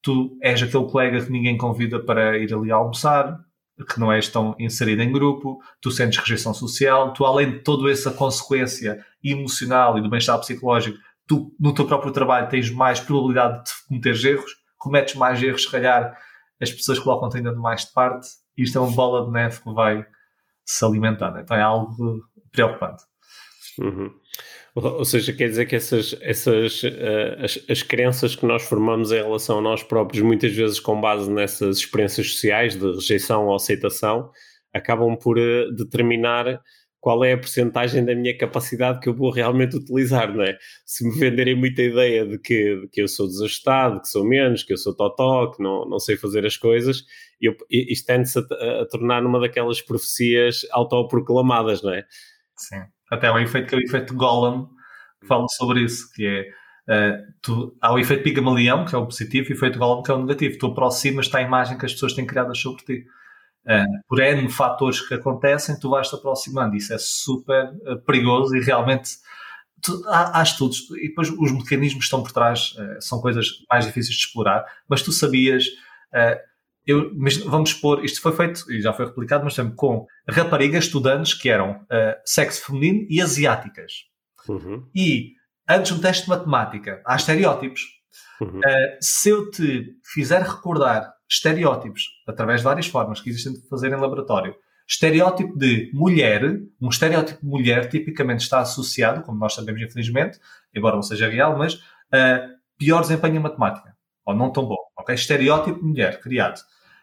tu és aquele colega que ninguém convida para ir ali almoçar, que não és tão inserido em grupo, tu sentes rejeição social, tu além de toda essa consequência emocional e do bem-estar psicológico, tu no teu próprio trabalho tens mais probabilidade de cometer erros, cometes mais erros, se calhar as pessoas colocam-te ainda mais de parte e isto é uma bola de neve que vai se alimentando. Então é algo preocupante. Uhum. Ou seja, quer dizer que essas, essas uh, as, as crenças que nós formamos em relação a nós próprios, muitas vezes com base nessas experiências sociais de rejeição ou aceitação, acabam por uh, determinar qual é a porcentagem da minha capacidade que eu vou realmente utilizar, não é? Se me venderem muita ideia de que, de que eu sou desajustado, que sou menos, que eu sou totó, que não, não sei fazer as coisas, eu, isto tende-se a, a, tornar numa daquelas profecias autoproclamadas, não é? Sim. Até o efeito que é o efeito Gollum fala sobre isso, que é Uh, tu, há o efeito Pigmalião, que é o positivo, e o efeito Gollum, que é o negativo. Tu aproximas-te à imagem que as pessoas têm criadas sobre ti. Uh, por N fatores que acontecem, tu vais-te aproximando. Isso é super uh, perigoso e realmente tu, há, há, estudos, e depois os mecanismos que estão por trás uh, são coisas mais difíceis de explorar, mas tu sabias. eu, mas vamos expor, isto foi feito e já foi replicado, mas sempre com raparigas estudantes que eram sexo feminino e asiáticas. Uhum. E antes um teste de matemática, há estereótipos. Uhum. se eu te fizer recordar estereótipos, através de várias formas que existem de fazer em laboratório. Estereótipo de mulher, um estereótipo de mulher tipicamente está associado, como nós sabemos infelizmente, embora não seja real, mas a pior desempenho em matemática, ou não tão bom, ok? Estereótipo de mulher, criado.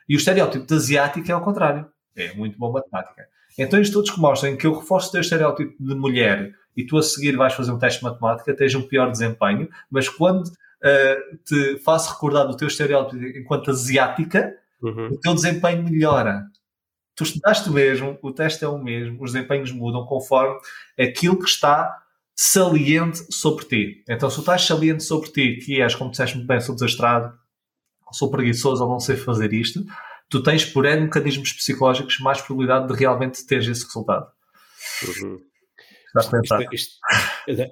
E o estereótipo de asiática é ao contrário, é muito bom matemática. Então, estudos que mostram que eu reforço o teu estereótipo de mulher e tu a seguir vais fazer um teste de matemática, tens um pior desempenho, mas quando uh, te faço recordar do teu estereótipo enquanto asiática, uhum. o teu desempenho melhora. Tu estudaste o mesmo, o teste é o mesmo, os desempenhos mudam conforme aquilo que está saliente sobre ti. Então, se tu estás saliente sobre ti, que és, como disseste muito bem, sou desastrado, sou preguiçoso ou não sei fazer isto, tu tens, por N mecanismos psicológicos, mais probabilidade de realmente teres esse resultado. Uhum.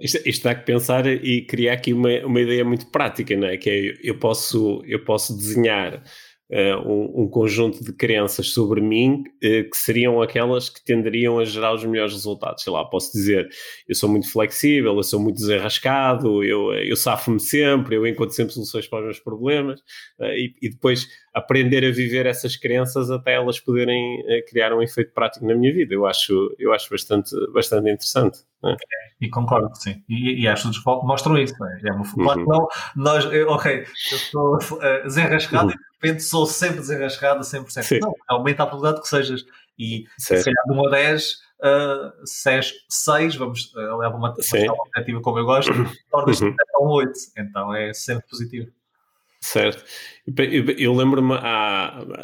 Isto, isto, dá que pensar e criar aqui uma, uma ideia muito prática, não é? Que é, eu posso, eu posso desenhar uh, um, um, conjunto de crenças sobre mim uh, que seriam aquelas que tenderiam a gerar os melhores resultados. Sei lá, posso dizer, eu sou muito flexível, eu sou muito desenrascado, eu, eu safo-me sempre, eu encontro sempre soluções para os meus problemas uh, e, e, depois aprender a viver essas crenças até elas poderem criar um efeito prático na minha vida. Eu acho, eu acho bastante, bastante interessante. É? E concordo, sim. E, e acho que mostram isso. É? É uma, claro que não, nós, eu, ok, eu estou uh, desenrascado uhum. e de repente sou sempre desenrascado a 100%. Sim. Não, aumenta a probabilidade que sejas. E certo. se calhar de 1 a 10, uh, 6, 6, vamos, uh, leva uma, uma objetiva como eu gosto, tornas-te uhum. a um 8. Então é sempre positivo. Certo. Eu, lembro-me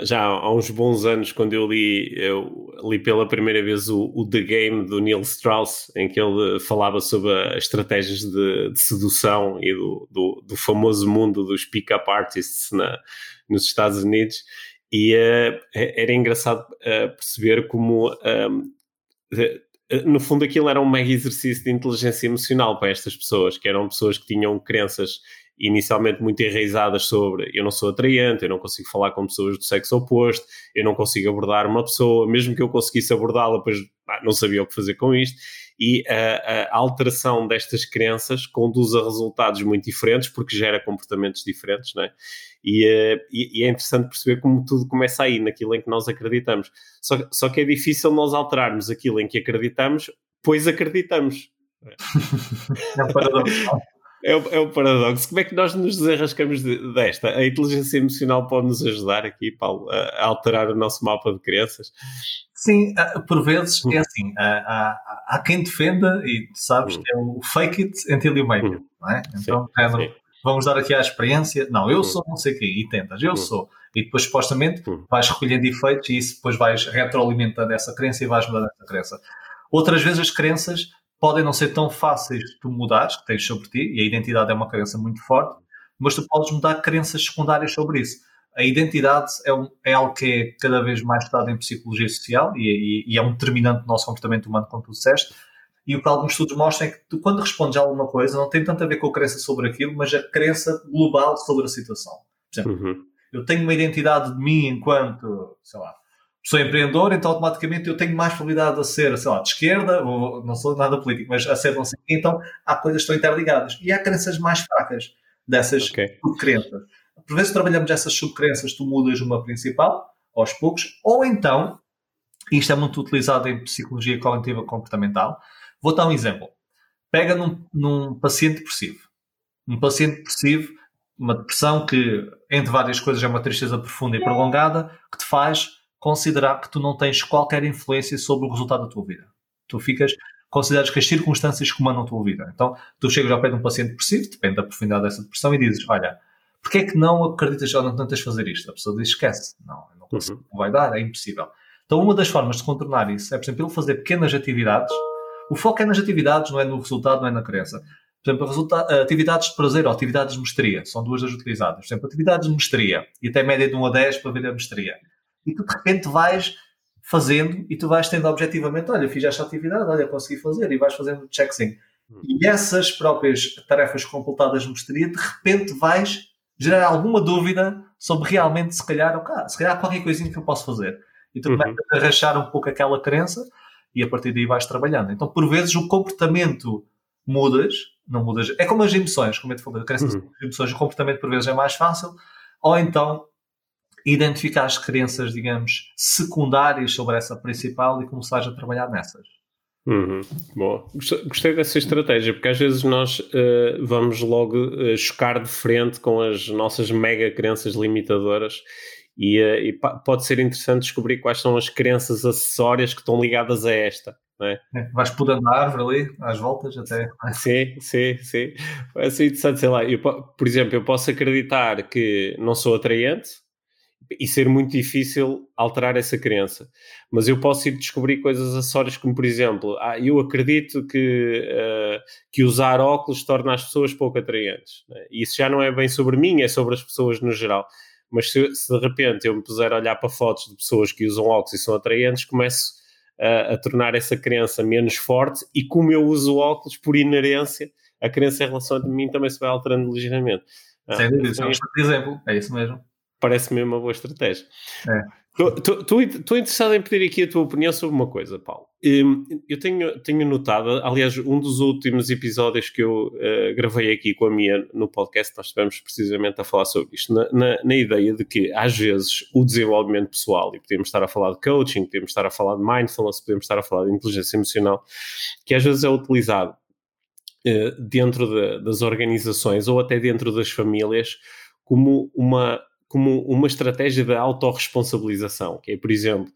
já há uns bons anos, quando eu li, eu li pela primeira vez o, o, The Game do Neil Strauss, em que ele falava sobre as estratégias de, de sedução e do, do, do, famoso mundo dos pick-up artists na, nos Estados Unidos. E uh, era engraçado uh, perceber como. Um, no fundo, aquilo era um mega exercício de inteligência emocional para estas pessoas, que eram pessoas que tinham crenças inicialmente muito enraizadas sobre eu não sou atraente, eu não consigo falar com pessoas do sexo oposto, eu não consigo abordar uma pessoa, mesmo que eu conseguisse abordá-la, depois ah, não sabia o que fazer com isto. E a, a, alteração destas crenças conduz a resultados muito diferentes, porque gera comportamentos diferentes, não é? E, uh, e, e, é interessante perceber como tudo começa aí, naquilo em que nós acreditamos. Só, só que é difícil nós alterarmos aquilo em que acreditamos, pois acreditamos. É um paradoxo. É o, é o paradoxo. Como é que nós nos desenrascamos desta? A inteligência emocional pode nos ajudar aqui, Paulo, a alterar o nosso mapa de crenças? Sim, por vezes é assim. Há, há, quem defenda, e tu sabes, hum. é o fake it until you make it, hum. não é? Então, sim, é, sim. vamos dar aqui a experiência. Não, eu hum. sou não sei quem, e tentas, eu sou. E depois, supostamente, vais recolhendo efeitos e isso depois vais retroalimentando essa crença e vais mudando essa crença. Outras vezes as crenças podem não ser tão fáceis de tu mudares, que tens sobre ti, e a identidade é uma crença muito forte, mas tu podes mudar crenças secundárias sobre isso. A identidade é, um, é algo que é cada vez mais estudado em psicologia social e, e, e, é um determinante do nosso comportamento humano, como tu disseste. E o que alguns estudos mostram é que tu, quando respondes a alguma coisa, não tem tanto a ver com a crença sobre aquilo, mas a crença global sobre a situação. Por exemplo, uhum. eu tenho uma identidade de mim enquanto, sei lá, sou empreendedor, então automaticamente eu tenho mais probabilidade a ser, sei lá, de esquerda, ou não sou nada político, mas a ser não sei então há coisas que estão interligadas. E há crenças mais fracas dessas okay. subcrenças. Por vezes trabalhamos essas subcrenças, tu mudas uma principal, aos poucos, ou então, isto é muito utilizado em psicologia cognitiva comportamental, vou dar um exemplo. Pega num, num paciente depressivo. Um paciente depressivo, uma depressão que, entre várias coisas, é uma tristeza profunda e prolongada, que te faz considerar que tu não tens qualquer influência sobre o resultado da tua vida. Tu ficas, consideras que as circunstâncias comandam a tua vida. Então, tu chegas ao pé de um paciente depressivo, depende da profundidade dessa depressão, e dizes: Olha, porquê é que não acreditas ou não tentas fazer isto? A pessoa diz: Esquece, não, não, consigo, uhum. não vai dar, é impossível. Então, uma das formas de contornar isso é, por exemplo, ele fazer pequenas atividades. O foco é nas atividades, não é no resultado, não é na crença. Por exemplo, atividades de prazer ou atividades de mestria, são duas das utilizadas. Por exemplo, atividades de mestria, e até média de 1 a 10 para ver a mestria. E tu de repente vais fazendo e tu vais tendo objetivamente, olha, fiz esta atividade, olha, consegui fazer, e vais fazendo checkzinho. Hum. E essas próprias tarefas completadas de mestria, de repente vais gerar alguma dúvida sobre realmente, se calhar, okay, se calhar qualquer coisinha que eu posso fazer. E tu uhum. vais arrachar um pouco aquela crença e a partir daí vais trabalhando. Então, por vezes, o comportamento mudas, não mudas, é como as emoções, como eu te falei, crenças uhum. emoções, o comportamento por vezes é mais fácil, ou então identificar as crenças, digamos, secundárias sobre essa principal e começares a trabalhar nessas. Uhum. Boa. Gostei dessa estratégia, porque às vezes nós uh, vamos logo uh, chocar de frente com as nossas mega crenças limitadoras e, uh, e pode ser interessante descobrir quais são as crenças acessórias que estão ligadas a esta. É? É, vais podando a árvore ali, às voltas até. Sim, sim, sim. Vai ser interessante, sei lá. Eu, por exemplo, eu posso acreditar que não sou atraente, e ser muito difícil alterar essa crença. Mas eu posso ir descobrir coisas acessórias, como por exemplo, ah, eu acredito que, uh, que usar óculos torna as pessoas pouco atraentes. Né? E isso já não é bem sobre mim, é sobre as pessoas no geral. Mas se, se, de repente eu me puser a olhar para fotos de pessoas que usam óculos e são atraentes, começo a, a tornar essa crença menos forte e como eu uso óculos, por inerência, a crença em relação a mim também se vai alterando ligeiramente. Sem dúvida, isso é um exemplo, é isso mesmo parece mesmo uma boa estratégia. Estou é. interessado em pedir aqui a tua opinião sobre uma coisa, Paulo. Hum, eu tenho, tenho notado, aliás, um dos últimos episódios que eu uh, gravei aqui com a Mia no podcast, nós estivemos precisamente a falar sobre isto, na, na, na, ideia de que, às vezes, o desenvolvimento pessoal, e podemos estar a falar de coaching, podemos estar a falar de mindfulness, podemos estar a falar de inteligência emocional, que às vezes é utilizado uh, dentro de, das organizações ou até dentro das famílias como uma como uma estratégia de autorresponsabilização, que é, por exemplo,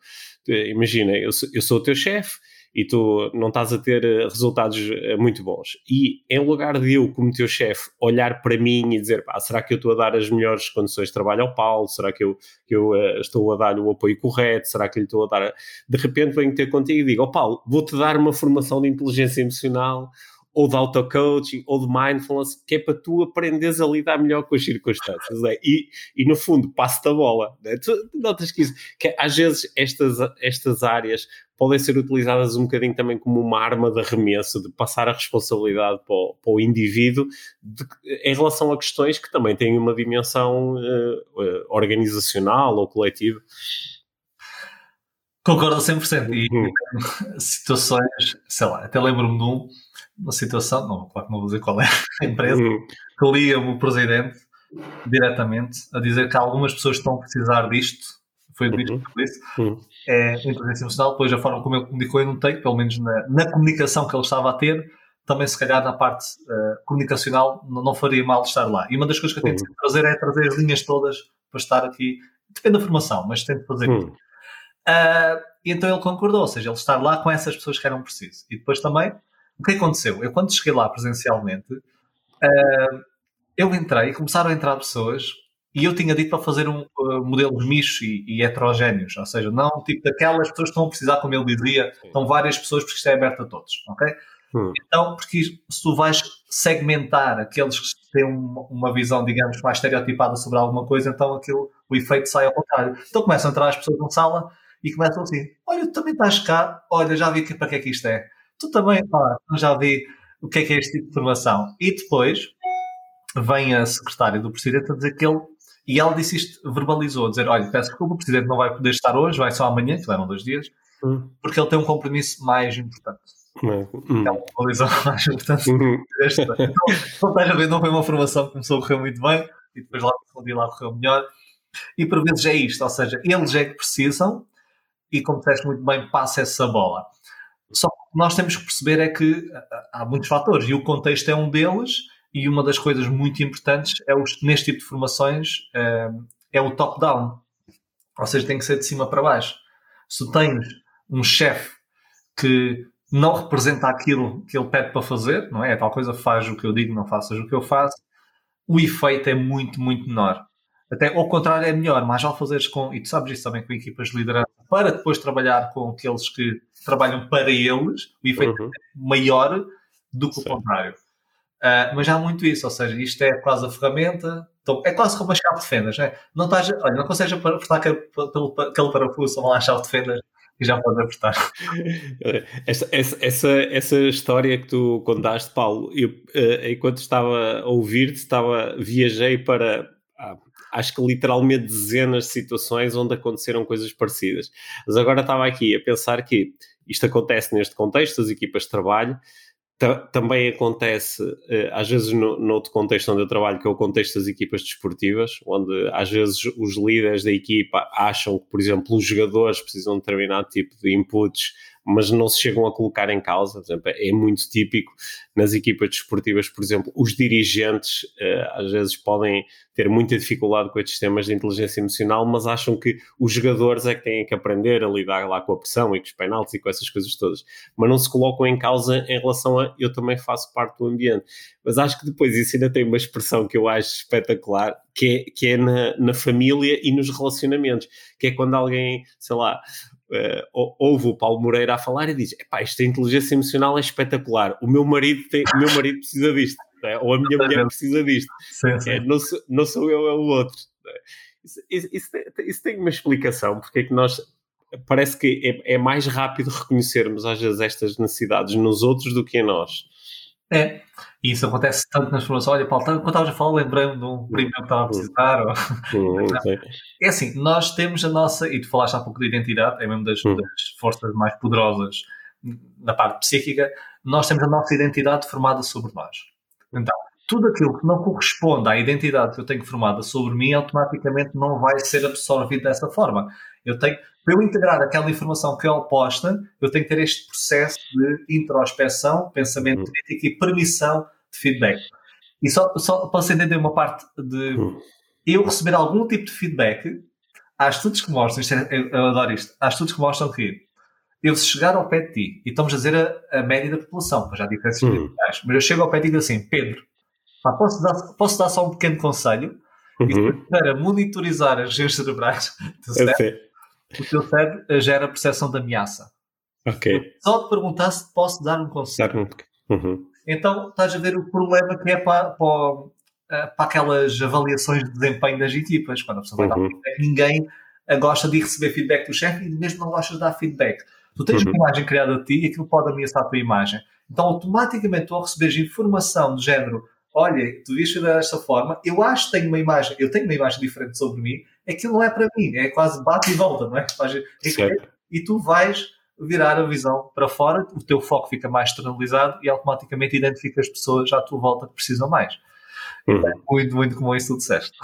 imagina, eu sou, eu sou o teu chefe e tu não estás a ter eh, resultados eh, muito bons. E em lugar de eu, como teu chefe, olhar para mim e dizer, pá, será que eu estou a dar as melhores condições de trabalho ao Paulo? Será que eu, que eu uh, estou a dar o apoio correto? Será que lhe estou a dar... De repente venho ter contigo e digo, ó oh, Paulo, vou-te dar uma formação de inteligência emocional ou de auto-coaching, ou de mindfulness, que é para tu aprenderes a lidar melhor com as circunstâncias. Né? E, e, no fundo, passo-te a bola. Né? Tu notas que, isso, que às vezes estas, estas áreas podem ser utilizadas um bocadinho também como uma arma de arremesso, de passar a responsabilidade para o, para o indivíduo de, em relação a questões que também têm uma dimensão uh, uh, organizacional ou coletiva. Concordo 100%. E uhum. situações, sei lá, até lembro-me de um uma situação, não, claro que não vou dizer qual é a empresa, uhum. que lia-me o presidente diretamente a dizer que algumas pessoas estão a precisar disto, foi o uhum. por isso, uhum. é inteligência emocional, depois a forma como ele comunicou eu notei, pelo menos na, na comunicação que ele estava a ter, também se calhar na parte uh, comunicacional não, não, faria mal estar lá. E uma das coisas que eu tento uhum. fazer é trazer as linhas todas para estar aqui, depende da formação, mas tento fazer uhum. isso. Uh, e então ele concordou, ou seja, ele estar lá com essas pessoas que eram precisas. E depois também o que aconteceu? Eu, quando cheguei lá presencialmente, uh, eu entrei, começaram a entrar pessoas e eu tinha dito para fazer um uh, modelos mistos e, e, heterogéneos, ou seja, não tipo daquelas pessoas que estão a precisar, como ele dizia, estão várias pessoas porque isto é aberto a todos, ok? Hum. Então, porque se tu vais segmentar aqueles que têm uma, uma, visão, digamos, mais estereotipada sobre alguma coisa, então aquilo, o efeito sai ao contrário. Então começam a entrar as pessoas na sala e começam assim: olha, tu também estás cá, olha, já vi que, para que é que isto é tu também, pá, já vi o que é que é este tipo de formação. E depois vem a secretária do presidente a dizer que ele, e ela disse isto, verbalizou, a dizer, olha, peço desculpa, o presidente não vai poder estar hoje, vai só amanhã, que levam dois dias, hum. porque ele tem um compromisso mais importante. Hum. É uma mais importante. Hum. Então, não estás a ver, não foi uma formação que começou a correr muito bem, e depois lá, um dia lá correu melhor. E por vezes é isto, ou seja, eles é que precisam, e como disseste muito bem, passa essa bola. Só que nós temos que perceber é que há muitos fatores e o contexto é um deles e uma das coisas muito importantes é os, neste tipo de formações é, é o top-down. Ou seja, tem que ser de cima para baixo. Se tens um chefe que não representa aquilo que ele pede para fazer, não é? É tal coisa, faz o que eu digo, não faças o que eu faço, o efeito é muito, muito menor. Até ao contrário, é melhor, mas ao fazeres com, e tu sabes isso também com equipas de liderança, para depois trabalhar com aqueles que trabalham para eles, o efeito uhum. é maior do que o Sim. contrário. Uh, mas há muito isso, ou seja, isto é quase a ferramenta, então, é quase como a chave de fendas, não é? Não estás, olha, não consegues apertar aquele, aquele parafuso, ou lá a chave de fendas e já podes apertar. Essa, essa, essa, história que tu contaste, Paulo, eu, uh, enquanto estava a ouvir-te, estava, viajei para, ah, acho que literalmente dezenas de situações onde aconteceram coisas parecidas. Mas agora estava aqui a pensar que isto acontece neste contexto, as equipas de trabalho, também acontece, uh, às vezes, no, no outro contexto onde eu trabalho, que é o contexto das equipas desportivas, onde às vezes os líderes da equipa acham que, por exemplo, os jogadores precisam de determinado tipo de inputs mas não se chegam a colocar em causa. Por exemplo, é muito típico nas equipas desportivas, por exemplo, os dirigentes uh, às vezes podem ter muita dificuldade com estes temas de inteligência emocional, mas acham que os jogadores é que têm que aprender a lidar lá com a pressão e com os penaltis e com essas coisas todas, mas não se colocam em causa em relação a eu também faço parte do ambiente. Mas acho que depois isso ainda tem uma expressão que eu acho espetacular, que é, que é na, na família e nos relacionamentos, que é quando alguém, sei lá, uh, ouve o Paulo Moreira a falar e diz: Epá, esta inteligência emocional é espetacular, o meu marido, tem, o meu marido precisa disto, é? ou a minha mulher precisa disto, sim, sim. É, não, sou, não sou eu, é o outro. Isso, isso, isso, tem, uma explicação, porque é que nós parece que é, é mais rápido reconhecermos às vezes estas necessidades nos outros do que em nós. É, e isso acontece tanto nas formações. Olha, Paulo, quando estavas a falar, lembrei-me de um primo que estava a precisar. Ou... é assim, nós temos a nossa, e tu falaste há pouco de identidade, é mesmo das, hum. das forças mais poderosas na parte psíquica, nós temos a nossa identidade formada sobre nós. Então, tudo aquilo que não corresponde à identidade que eu tenho formada sobre mim, automaticamente não vai ser absorvido dessa forma. Eu tenho, para eu integrar aquela informação que é oposta, eu tenho que ter este processo de introspeção, pensamento uhum. crítico e permissão de feedback. E só, só posso entender uma parte de uhum. eu receber algum tipo de feedback. Há estudos que mostram, isto é, eu adoro isto, há estudos que mostram que eu se chegar ao pé de ti, e estamos a dizer a, a média da população, já diferenças uhum. mas eu chego ao pé de ti e digo assim, Pedro, pá, posso, dar, posso dar só um pequeno conselho? Uhum. para monitorizar as regiões cerebrais do cérebro, o teu cérebro gera percepção de ameaça. Ok. Só te perguntar se posso dar um conselho. Uhum. Então estás a ver o problema que é para, para, eh, para aquelas avaliações de desempenho das equipas. Quando a pessoa vai uhum. dar feedback, ninguém eh, gosta de receber feedback do chefe e mesmo não gosta de dar feedback. Tu tens uhum. uma imagem criada de ti e aquilo pode ameaçar a tua imagem. Então, automaticamente, tu ao receberes informação do género olha, tu devias fazer desta forma, eu acho que tenho uma imagem, eu tenho uma imagem diferente sobre mim, aquilo não é para mim, é quase bate e volta, não é? E tu vais virar a visão para fora, o teu foco fica mais externalizado e automaticamente identifica as pessoas à tua volta que precisam mais. Uhum. É muito, muito como isso tu disseste.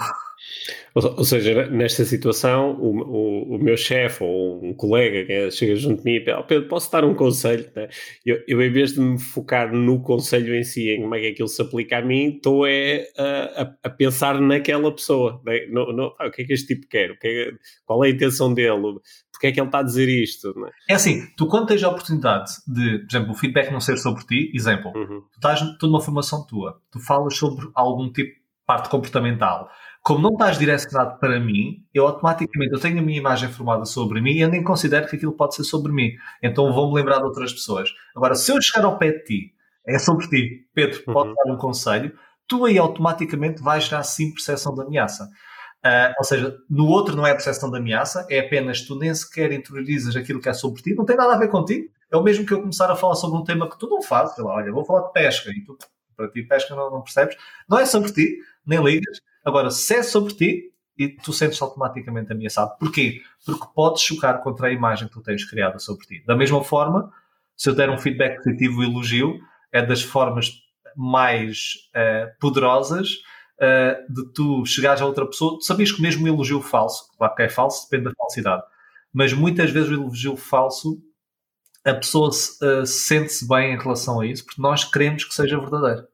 Ou, ou, seja, nesta situação, o, o, o meu chefe ou um colega que chega junto de mim e pede, Pedro, posso dar um conselho? Né? Eu, eu, em vez de me focar no conselho em si, em como é que aquilo se aplica a mim, estou é, a, a, pensar naquela pessoa. Né? No, no, ah, o que é que este tipo quer? É, qual é a intenção dele? Porque é que ele está a dizer isto? Né? É assim, tu quando tens a oportunidade de, por exemplo, o feedback não ser sobre ti, exemplo, uhum. tu estás tu numa formação tua, tu falas sobre algum tipo de parte comportamental como não estás direcionado para mim, eu automaticamente eu tenho a minha imagem formada sobre mim e eu nem considero que aquilo pode ser sobre mim. Então vou-me lembrar de outras pessoas. Agora, se eu chegar ao pé de ti, é sobre ti, Pedro, pode uhum. dar um conselho, tu aí automaticamente vais gerar sim percepção de ameaça. Uh, ou seja, no outro não é percepção de ameaça, é apenas tu nem sequer interiorizas aquilo que é sobre ti, não tem nada a ver contigo. É o mesmo que eu começar a falar sobre um tema que tu não fazes, sei lá, olha, vou falar de pesca, e tu, para ti pesca não, não percebes, não é sobre ti, nem ligas, Agora, se é sobre ti, e tu sentes automaticamente ameaçado. Porquê? Porque podes chocar contra a imagem que tu tens criada sobre ti. Da mesma forma, se eu der um feedback positivo e elogio, é das formas mais uh, poderosas uh, de tu chegares a outra pessoa. Tu sabias que mesmo o elogio falso, claro que é falso, depende da falsidade, mas muitas vezes o elogio falso, a pessoa uh, sente-se bem em relação a isso, porque nós queremos que seja verdadeiro.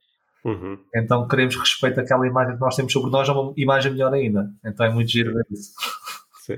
Uhum. Então queremos respeito àquela imagem que nós temos sobre nós a uma imagem melhor ainda. Então é muito giro ver isso. Sim.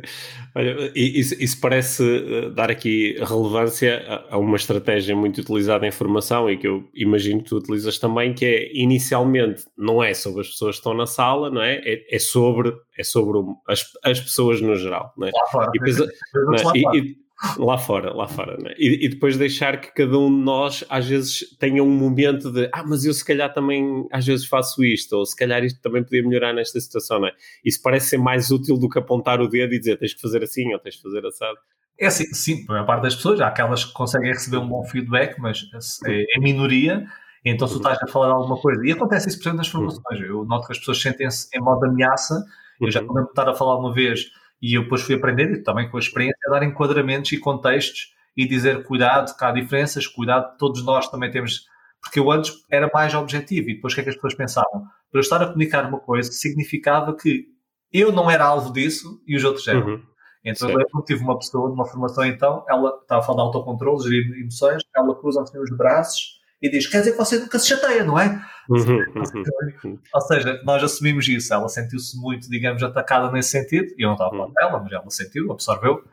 Olha, isso, isso, parece eh, dar aqui relevância a uma estratégia muito utilizada em formação e que eu imagino que tu utilizas também, que é inicialmente não é sobre as pessoas que estão na sala, não é? É, é sobre, é sobre as, as pessoas no geral, não é? Claro, e, depois, não é? e, Lá fora, lá fora, né? e, e, depois deixar que cada um de nós às vezes tenha um momento de ah, mas eu se calhar também às vezes faço isto, ou se calhar isto também podia melhorar nesta situação, não é? Isso parece ser mais útil do que apontar o dedo e dizer tens que fazer assim ou tens que fazer assado. É assim, sim, a maior parte das pessoas, há aquelas que conseguem receber um bom feedback, mas é, é minoria, então se tu estás a falar de alguma coisa, e acontece isso, por exemplo, nas formações, eu noto que as pessoas sentem-se em modo de ameaça, eu já lembro de estar a falar uma vez e eu depois fui aprender, e também com a experiência, a dar enquadramentos e contextos e dizer cuidado, que há diferenças, cuidado, todos nós também temos. Porque eu antes era mais objetivo e depois o que é que as pessoas pensavam? Para eu estar a comunicar uma coisa significava que eu não era alvo disso e os outros eram. Uhum. Então certo. eu tive uma pessoa numa formação então, ela estava a falar de autocontrole, gerir emoções, ela cruza assim os braços e diz: Quer dizer que você nunca se chateia, não é? Uhum, uhum. Ou seja, nós assumimos isso. Ela sentiu-se muito, digamos, atacada nesse sentido. Eu não estava uhum. dela, mas ela sentiu, absorveu.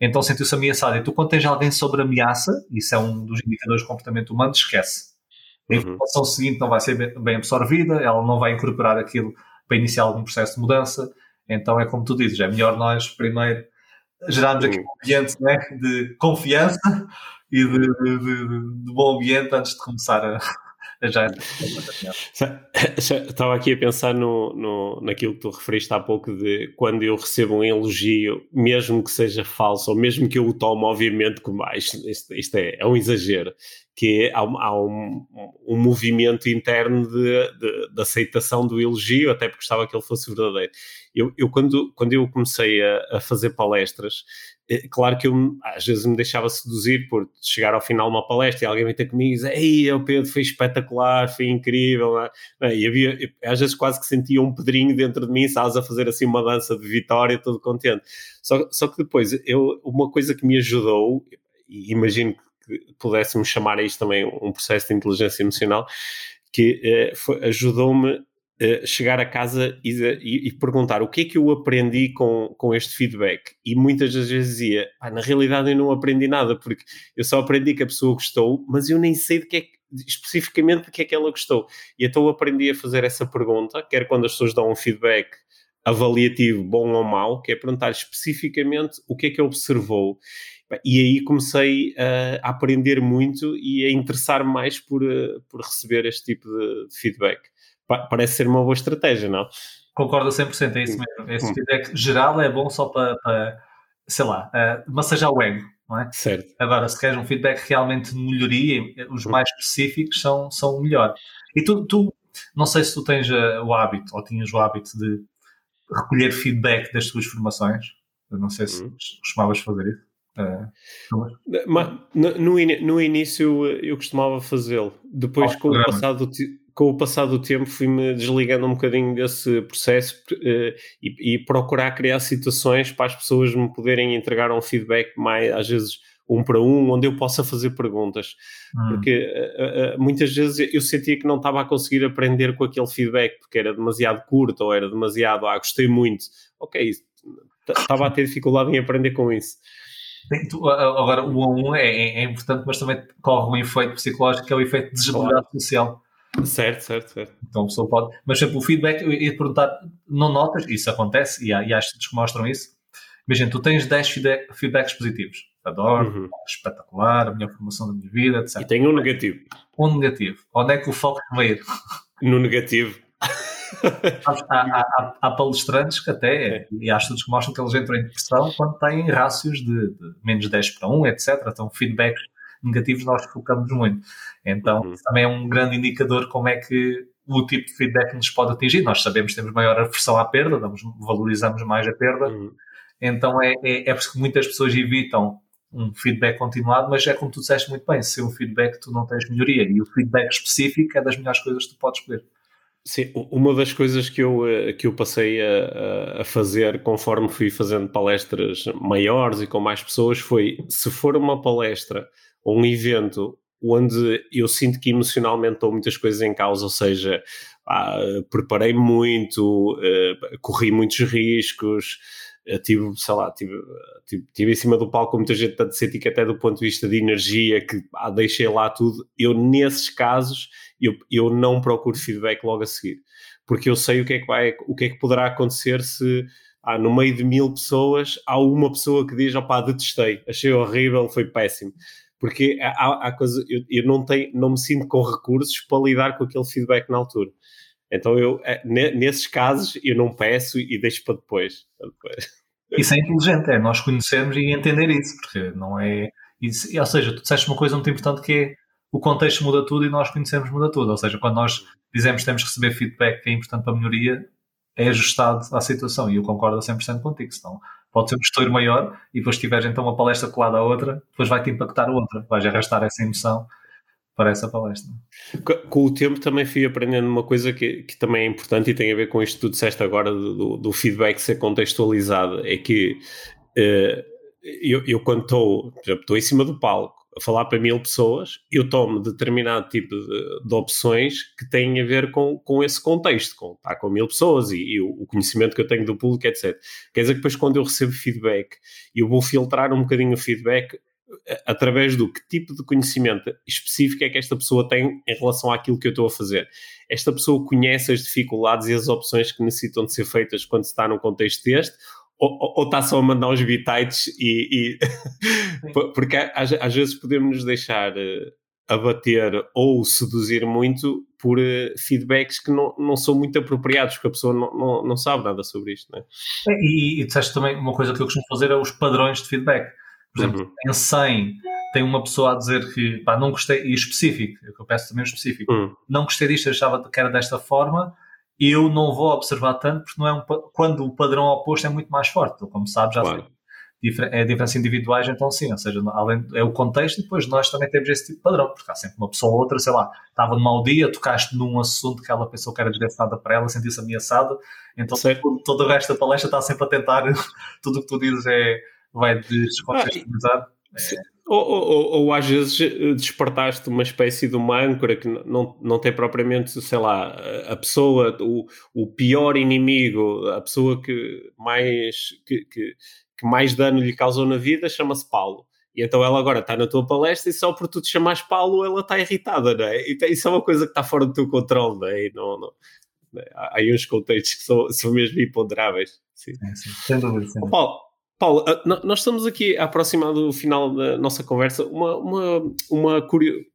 Então sentiu-se ameaçada. E tu, quando tens alguém sobre ameaça, isso é um dos indicadores de comportamento humano, esquece. A uhum. informação seguinte não vai ser bem absorvida, ela não vai incorporar aquilo para iniciar algum processo de mudança. Então é como tu dizes, é melhor nós primeiro gerarmos aqui um ambiente né, de confiança e de, de, de, de, bom ambiente antes de começar a, já. Estava aqui a pensar no, no, naquilo que tu referiste há pouco de quando eu recebo um elogio, mesmo que seja falso, ou mesmo que eu o tome, obviamente, como ah, isto, isto, isto é, é um exagero que há, há um, um, movimento interno de, de, de, aceitação do elogio, até porque gostava que ele fosse verdadeiro. Eu, eu quando, quando eu comecei a, a fazer palestras, é, claro que eu às vezes me deixava seduzir por chegar ao final de uma palestra e alguém vem comigo e dizer Ei, o Pedro foi espetacular, foi incrível é? É, e havia, às vezes quase que sentia um pedrinho dentro de mim, sabes, a fazer assim uma dança de vitória, todo contente só, só que depois, eu, uma coisa que me ajudou e imagino que pudéssemos chamar a isto também um processo de inteligência emocional, que eh, ajudou-me chegar a casa e, e, e, perguntar o que é que eu aprendi com, com este feedback. E muitas das vezes dizia, ah, na realidade eu não aprendi nada, porque eu só aprendi que a pessoa gostou, mas eu nem sei de que é que especificamente de que é que ela gostou. E então eu aprendi a fazer essa pergunta, quer quando as pessoas dão um feedback avaliativo, bom ou mau, que é perguntar especificamente o que é que observou. E aí comecei a aprender muito e a interessar mais por, eh, por receber este tipo de feedback. Parece ser uma boa estratégia, não? Concordo 100%, é isso mesmo. Esse hum. feedback geral é bom só para, para sei lá, uh, massajar o ego, não é? Certo. Agora, se queres um feedback realmente de melhoria, os hum. mais específicos são, são o melhor. E tu, tu, não sei se tu tens uh, o hábito, ou tinhas o hábito de recolher feedback das tuas formações. Eu não sei se hum. costumavas fazer isso. É. Mas, no, no início eu costumava fazê-lo. Depois, com o, passado, com o passar do tempo, fui-me desligando um bocadinho desse processo uh, e, e, procurar criar situações para as pessoas me poderem entregar um feedback mais, às vezes, um para um, onde eu possa fazer perguntas. Hum. Porque uh, uh, muitas vezes eu sentia que não estava a conseguir aprender com aquele feedback, porque era demasiado curto ou era demasiado, ah, gostei muito. Ok, estava a ter dificuldade em aprender com isso. Agora, o 1 a 1 é, é, é, importante, mas também corre um efeito psicológico que é o efeito de desabilidade social. Certo, certo, certo. Então a pessoa pode. Mas sempre o feedback, eu ia perguntar, não notas? Isso acontece e há, e há estudos que mostram isso. Imagina, tu tens 10 feedback, feedbacks positivos. Adoro, uhum. espetacular, a melhor formação da minha vida, etc. E tem um negativo. Um negativo. Onde é que o foco vai ir? No negativo há, há, há, palestrantes que até, é. e há estudos que mostram que eles entram em depressão quando têm rácios de, de menos 10 para 1, etc. Então, feedbacks negativos nós focamos muito. Então, uhum. também é um grande indicador como é que o tipo de feedback nos pode atingir. Nós sabemos que temos maior aversão à perda, damos, valorizamos mais a perda. Uhum. Então, é, é, é por isso que muitas pessoas evitam um feedback continuado, mas é como tu disseste muito bem, se é um feedback tu não tens melhoria e o feedback específico é das melhores coisas que tu podes escolher. Sim, uma das coisas que eu, eh, que eu passei a, a, fazer conforme fui fazendo palestras maiores e com mais pessoas foi: se for uma palestra um evento onde eu sinto que emocionalmente estão muitas coisas em causa, ou seja, ah, preparei muito, uh, corri muitos riscos, uh, tive, sei lá, tive, tive, tive, em cima do palco muita gente, tanto senti que até do ponto de vista de energia, que ah, deixei lá tudo, eu nesses casos eu, eu não procuro feedback logo a seguir, porque eu sei o que é que vai, o que é que poderá acontecer se ah, no meio de mil pessoas, há uma pessoa que diz: opá, detestei, achei horrível, foi péssimo. Porque há, há coisa, eu, eu, não, tenho, não me sinto com recursos para lidar com aquele feedback na altura. Então, eu, é, nesses casos, eu não peço e deixo para depois. Para depois. Isso é inteligente, é nós conhecermos e entender isso, porque não é. Isso, ou seja, tu disseste uma coisa muito importante que é o contexto muda tudo e nós conhecemos muda tudo. Ou seja, quando nós dizemos que temos que receber feedback que é importante para a melhoria, é ajustado à situação. E eu concordo a 100% contigo. Senão pode ser um gestor maior e depois tiveres então uma palestra colada à outra, depois vai-te impactar outra. Vais arrastar essa emoção para essa palestra. Com o tempo também fui aprendendo uma coisa que, que também é importante e tem a ver com isto que tu disseste agora do, do feedback ser contextualizado. É que uh, eu, eu quando estou, por exemplo, estou em cima do palco a falar para mil pessoas, eu tomo determinado tipo de, de, opções que têm a ver com, com esse contexto, com estar com mil pessoas e, e o, conhecimento que eu tenho do público, etc. Quer dizer que depois quando eu recebo feedback, eu vou filtrar um bocadinho o feedback eh, através do que tipo de conhecimento específico é que esta pessoa tem em relação àquilo que eu estou a fazer. Esta pessoa conhece as dificuldades e as opções que necessitam de ser feitas quando se está num contexto deste, ou, está só a mandar uns bitites e, e porque às, às, vezes podemos nos deixar uh, abater ou seduzir muito por uh, feedbacks que não, não são muito apropriados, porque a pessoa não, não, não sabe nada sobre isto. Né? E, e disseste também uma coisa que eu costumo fazer é os padrões de feedback. Por exemplo, uhum. em 100 tem uma pessoa a dizer que pá, não gostei, e específico, eu peço também o específico, uhum. não gostei disto, achava que era desta forma, eu não vou observar tanto porque não é um, quando o padrão oposto é muito mais forte. Como sabes, já claro. sei, é diferenças individuais, então sim, ou seja, além, é o contexto e depois nós também temos esse tipo de padrão, porque há sempre uma pessoa ou outra, sei lá, estava num mau dia, tocaste num assunto que ela pensou que era direcionada para ela, sentiu-se ameaçada, então todo, todo, o resto da palestra está sempre a tentar, tudo o que tu dizes é, vai descontextualizar. Ah, é, ou, ou, ou, às vezes eh, despertaste uma espécie de uma âncora que não, não tem propriamente, sei lá, a pessoa, o, o pior inimigo, a pessoa que mais, que, que, que mais dano lhe causou na vida chama-se Paulo. E então ela agora está na tua palestra e só por tu te chamares Paulo ela está irritada, não é? E isso é uma coisa que está fora do teu controle, não é? Não, não? Há aí uns contextos que são, são mesmo imponderáveis. Sim. É, sim. Sem dúvida. Sem dúvida. Paulo, Paulo, ah, nós estamos aqui a aproximar do final da nossa conversa. Uma, uma, uma,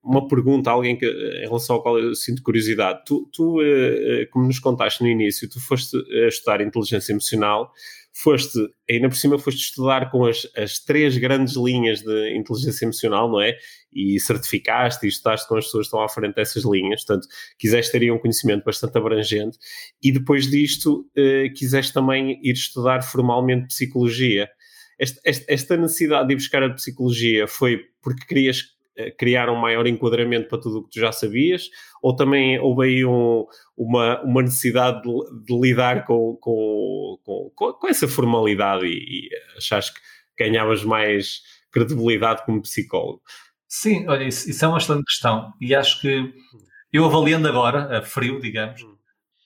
uma pergunta a alguém que, em relação ao qual eu sinto curiosidade. Tu, tu, eh, eh, como nos contaste no início, tu foste a estudar inteligência emocional, foste, ainda por cima, foste estudar com as, as três grandes linhas de inteligência emocional, não é? E certificaste e estudaste com as pessoas que estão à frente dessas linhas, portanto, quiseste ter um conhecimento bastante abrangente e depois disto eh, quiseste também ir estudar formalmente psicologia. Esta, esta, necessidade de ir buscar a psicologia foi porque querias criar um maior enquadramento para tudo o que tu já sabias, ou também houve aí um, uma, uma necessidade de, de lidar com, com, com, com, essa formalidade e, e achaste que ganhavas mais credibilidade como psicólogo? Sim, olha, isso, isso, é uma excelente questão e acho que eu avaliando agora, a frio, digamos, hum.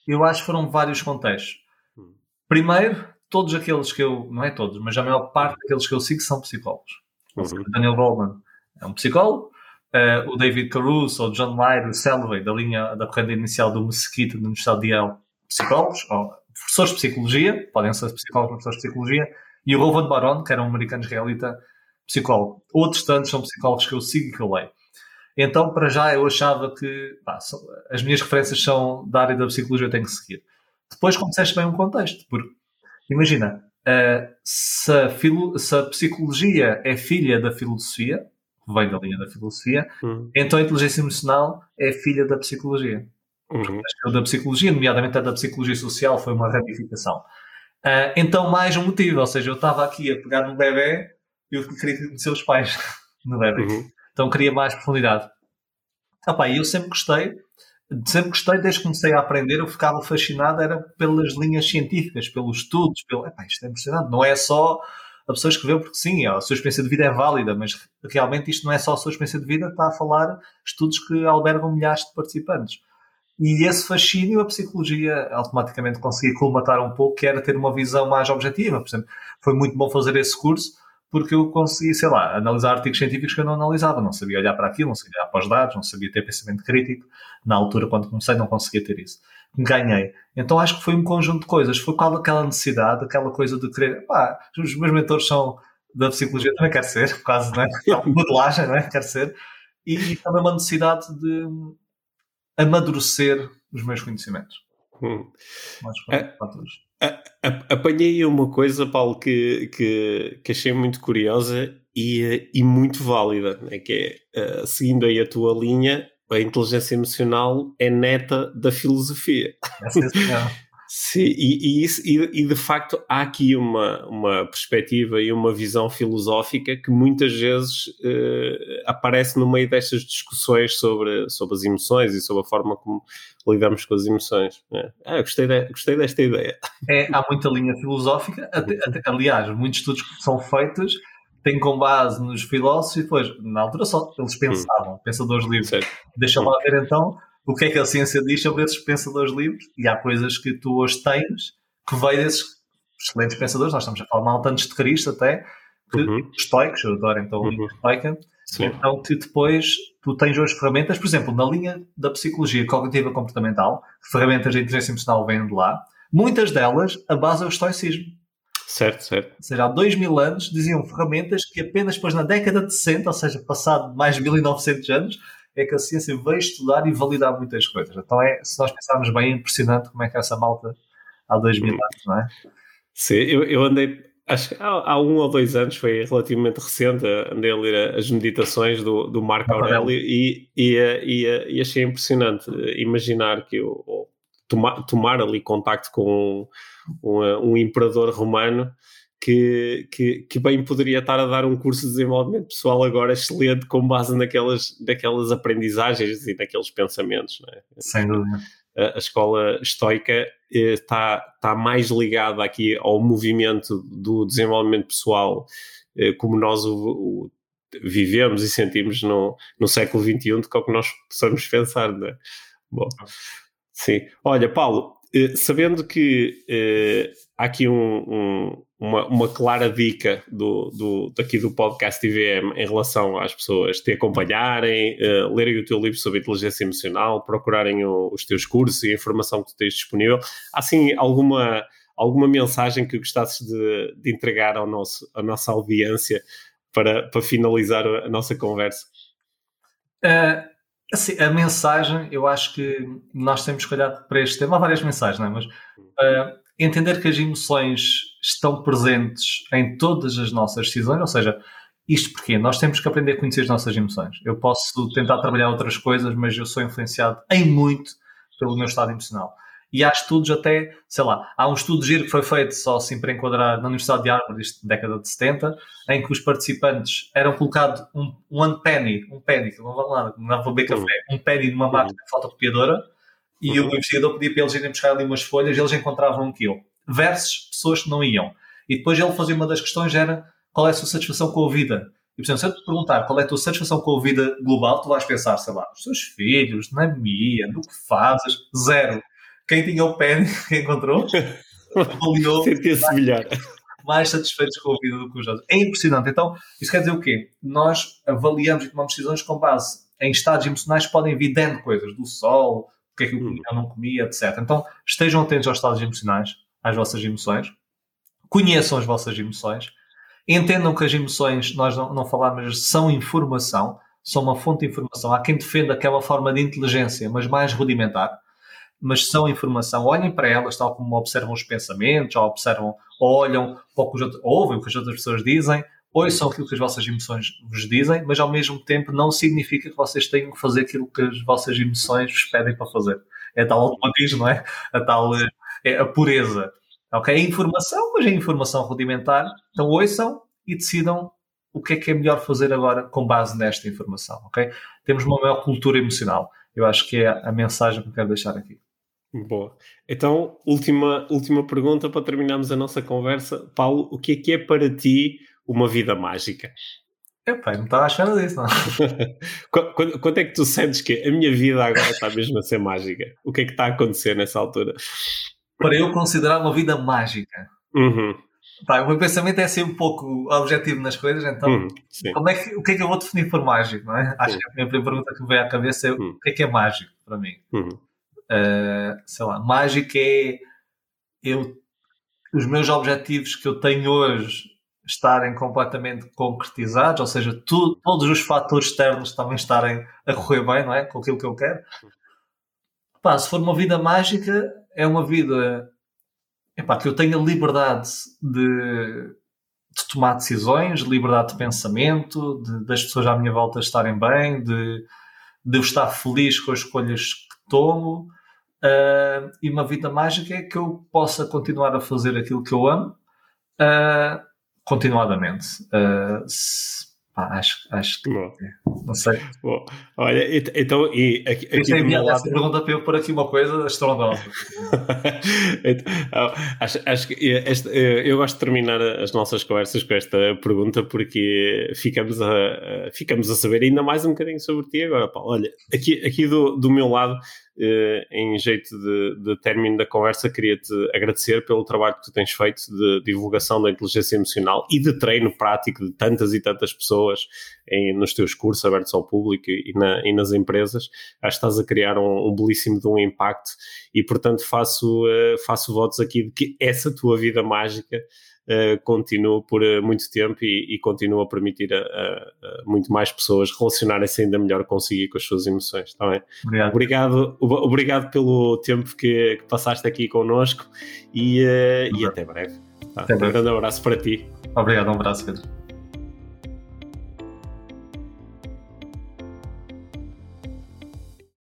eu acho que foram vários contextos. Hum. Primeiro, todos aqueles que eu, não é todos, mas a maior parte daqueles que eu sigo são psicólogos. Uhum. Daniel Goldman é um psicólogo, uh, o David Caruso, o John Lyle, o Selvey, da linha da corrente inicial do Mesquite, da Universidade de Yale, psicólogos, ou professores de psicologia, podem ser psicólogos, professores de psicologia, e o Rowan Baron, que era um americano israelita, psicólogo. Outros tantos são psicólogos que eu sigo e que eu leio. Então, para já, eu achava que pá, as minhas referências são da área da psicologia, eu tenho que seguir. Depois, como disseste bem um contexto, porque imagina, uh, se, a se a psicologia é filha da filosofia, vem da linha da filosofia, uhum. então a inteligência emocional é filha da psicologia. Uhum. Da psicologia, nomeadamente a da psicologia social, foi uma ramificação. Uh, então, mais um motivo, ou seja, eu estava aqui a pegar no bebê e eu queria conhecer os pais no bebê. Uhum. Então, queria mais profundidade. Ah, eu sempre gostei, sempre gostei, desde que comecei a aprender, eu ficava fascinado era pelas linhas científicas, pelos estudos, pelo, epá, isto é impressionante, não é só a pessoa escreveu porque sim, a sua experiência de vida é válida, mas realmente isto não é só a sua experiência de vida, está a falar estudos que albergam milhares de participantes. E esse fascínio, a psicologia automaticamente conseguia colmatar um pouco, que era ter uma visão mais objetiva. Por exemplo, foi muito bom fazer esse curso, porque eu consegui, sei lá, analisar artigos científicos que eu não analisava, não sabia olhar para aquilo, não sabia olhar para os dados, não sabia ter pensamento crítico. Na altura, quando comecei, não conseguia ter isso. Ganhei. Então acho que foi um conjunto de coisas. Foi qual aquela necessidade, aquela coisa de querer. Pá, os meus mentores são da psicologia, também quero ser, quase, não é? Modelagem, não é? Quero ser. E, e também uma necessidade de amadurecer os meus conhecimentos. Hum. Mais fatores apanhei uma coisa, Paulo, que, que, que achei muito curiosa e, e muito válida, né? que é, uh, seguindo aí a tua linha, a inteligência emocional é neta da filosofia. É Sim, e, e, isso, e, e, de facto há aqui uma, uma perspectiva e uma visão filosófica que muitas vezes uh, aparece no meio destas discussões sobre, sobre as emoções e sobre a forma como lidamos com as emoções. É. Ah, gostei, de, gostei desta ideia. É, há muita linha filosófica, até, até, aliás, muitos estudos que são feitos têm com base nos filósofos e depois, na altura só eles pensavam, hum. pensadores livres. Deixa lá ver então o que é que a ciência diz sobre esses pensadores livres e há coisas que tu hoje tens que veio desses excelentes pensadores, nós estamos a falar mal antes de Cristo até, que uhum. estoicos, eu adoro então o livro estoica, então que depois tu tens hoje ferramentas, por exemplo, na linha da psicologia cognitiva comportamental, ferramentas de inteligência emocional vêm de lá, muitas delas a base é o estoicismo. Certo, certo. Ou seja, há dois mil anos diziam ferramentas que apenas depois na década de 60, ou seja, passado mais de 1900 anos, é que a ciência veio estudar e validar muitas coisas. Então, é, se nós pensarmos bem, é impressionante como é que essa malta há dois mil hum. anos, não é? Sim, eu, eu andei, acho que há, há, um ou dois anos, foi relativamente recente, andei a ler as meditações do, do Marco Aurélio e, e, e, e, achei impressionante imaginar que eu, tomar, tomar ali contacto com um, um, um imperador romano que, que, que, bem poderia estar a dar um curso de desenvolvimento pessoal agora excelente com base naquelas, naquelas aprendizagens e naqueles pensamentos. É? Sem dúvida. A, a escola estoica eh, está, está mais ligada aqui ao movimento do desenvolvimento pessoal eh, como nós o, o, vivemos e sentimos no, no século XXI do que é o que nós possamos pensar. Não é? Bom, sim. Olha, Paulo, eh, sabendo que eh, há aqui um, um, uma, uma, clara dica do, do, daqui do podcast IVM em relação às pessoas te acompanharem, uh, lerem o teu livro sobre inteligência emocional, procurarem o, os teus cursos e a informação que tu tens disponível. Há assim alguma, alguma mensagem que gostasses de, de entregar ao nosso, à nossa audiência para, para finalizar a nossa conversa? Uh, assim, a mensagem, eu acho que nós temos olhar para este tema. Há várias mensagens, não é? Mas uh, entender que as emoções estão presentes em todas as nossas decisões, ou seja, isto porque nós temos que aprender a conhecer as nossas emoções. Eu posso tentar trabalhar outras coisas, mas eu sou influenciado em muito pelo meu estado emocional. E há estudos até, sei lá, há um estudo giro que foi feito só assim para enquadrar na Universidade de Harvard, isto na década de 70, em que os participantes eram colocados um, um penny, um penny, não vale nada, não vou beber café, um penny numa máquina de fotocopiadora, e uhum. o investigador pedia para eles irem buscar ali umas folhas, eles encontravam um quilo, versus pessoas que não iam. E depois ele fazia uma das questões, era qual é a sua satisfação com a vida? E, portanto, se eu te perguntar qual é a tua satisfação com a vida global, tu vais pensar, sei lá, nos teus filhos, na minha, no que fazes, zero. Quem tinha o pé, encontrou, avaliou se melhor. mais satisfeitos com a vida do que os outros. É impressionante. Então, isso quer dizer o quê? Nós avaliamos e tomamos decisões com base em estados emocionais que podem vir dentro de coisas, do sol, o que é que eu comia ou não comia, etc. Então estejam atentos aos estados emocionais, às vossas emoções, conheçam as vossas emoções, entendam que as emoções, nós não, não falamos, são informação, são uma fonte de informação. Há quem defenda aquela forma de inteligência, mas mais rudimentar, mas são informação. Olhem para elas, tal como observam os pensamentos, ou observam, ou olham, ou ouvem o que as outras pessoas dizem, ouçam aquilo que as vossas emoções vos dizem, mas ao mesmo tempo não significa que vocês tenham que fazer aquilo que as vossas emoções vos pedem para fazer. É tal automatismo, não é? A tal é a pureza. Ok? É informação, mas é informação rudimentar. Então ouçam e decidam o que é que é melhor fazer agora com base nesta informação. Ok? Temos uma maior cultura emocional. Eu acho que é a mensagem que eu quero deixar aqui. Boa. Então, última, última pergunta para terminarmos a nossa conversa. Paulo, o que é que é para ti uma vida mágica. Epá, não estava espera disso, não. quando, quando, é que tu sentes que a minha vida agora está mesmo a ser mágica? O que é que está a acontecer nessa altura? Para eu considerar uma vida mágica. Uhum. Pá, o meu pensamento é ser um pouco objetivo nas coisas, então uhum, como é que, o que é que eu vou definir por mágico? Não é? Acho que a primeira pergunta que me veio à cabeça é uhum. o que é que é mágico para mim? Uhum. Uh, sei lá, mágico é eu, os meus objetivos que eu tenho hoje estarem completamente concretizados, ou seja, tu, todos os fatores externos também estarem a correr bem, não é? Com aquilo que eu quero. Pá, se for uma vida mágica, é uma vida epá, que eu tenha liberdade de, de, tomar decisões, liberdade de pensamento, de, das pessoas à minha volta estarem bem, de, de eu estar feliz com as escolhas que tomo. Uh, e uma vida mágica é que eu possa continuar a fazer aquilo que eu amo. Uh, continuadamente. Uh, se, pá, acho, acho que. Bom. Não sei. Bom, olha, então. E aqui, aqui enviado essa pergunta para eu pôr aqui uma coisa estrondosa. então, acho, acho que este, eu gosto de terminar as nossas conversas com esta pergunta porque ficamos a, ficamos a saber ainda mais um bocadinho sobre ti agora, Paulo. Olha, aqui, aqui do, do meu lado eh, em jeito de, de término da conversa, queria-te agradecer pelo trabalho que tu tens feito de divulgação da inteligência emocional e de treino prático de tantas e tantas pessoas em, nos teus cursos abertos ao público e, na, e nas empresas. Acho que estás a criar um, um belíssimo de um impacto e, portanto, faço, uh, faço votos aqui de que essa tua vida mágica uh, por uh, muito tempo e, e continue a permitir a, a, a muito mais pessoas relacionarem-se ainda melhor consigo e com as suas emoções. Tá bem? Obrigado. obrigado. Obrigado pelo tempo que, que passaste aqui connosco e, uh, e até breve. Tá? Até breve. Um grande abraço para ti. Obrigado, um abraço, Pedro.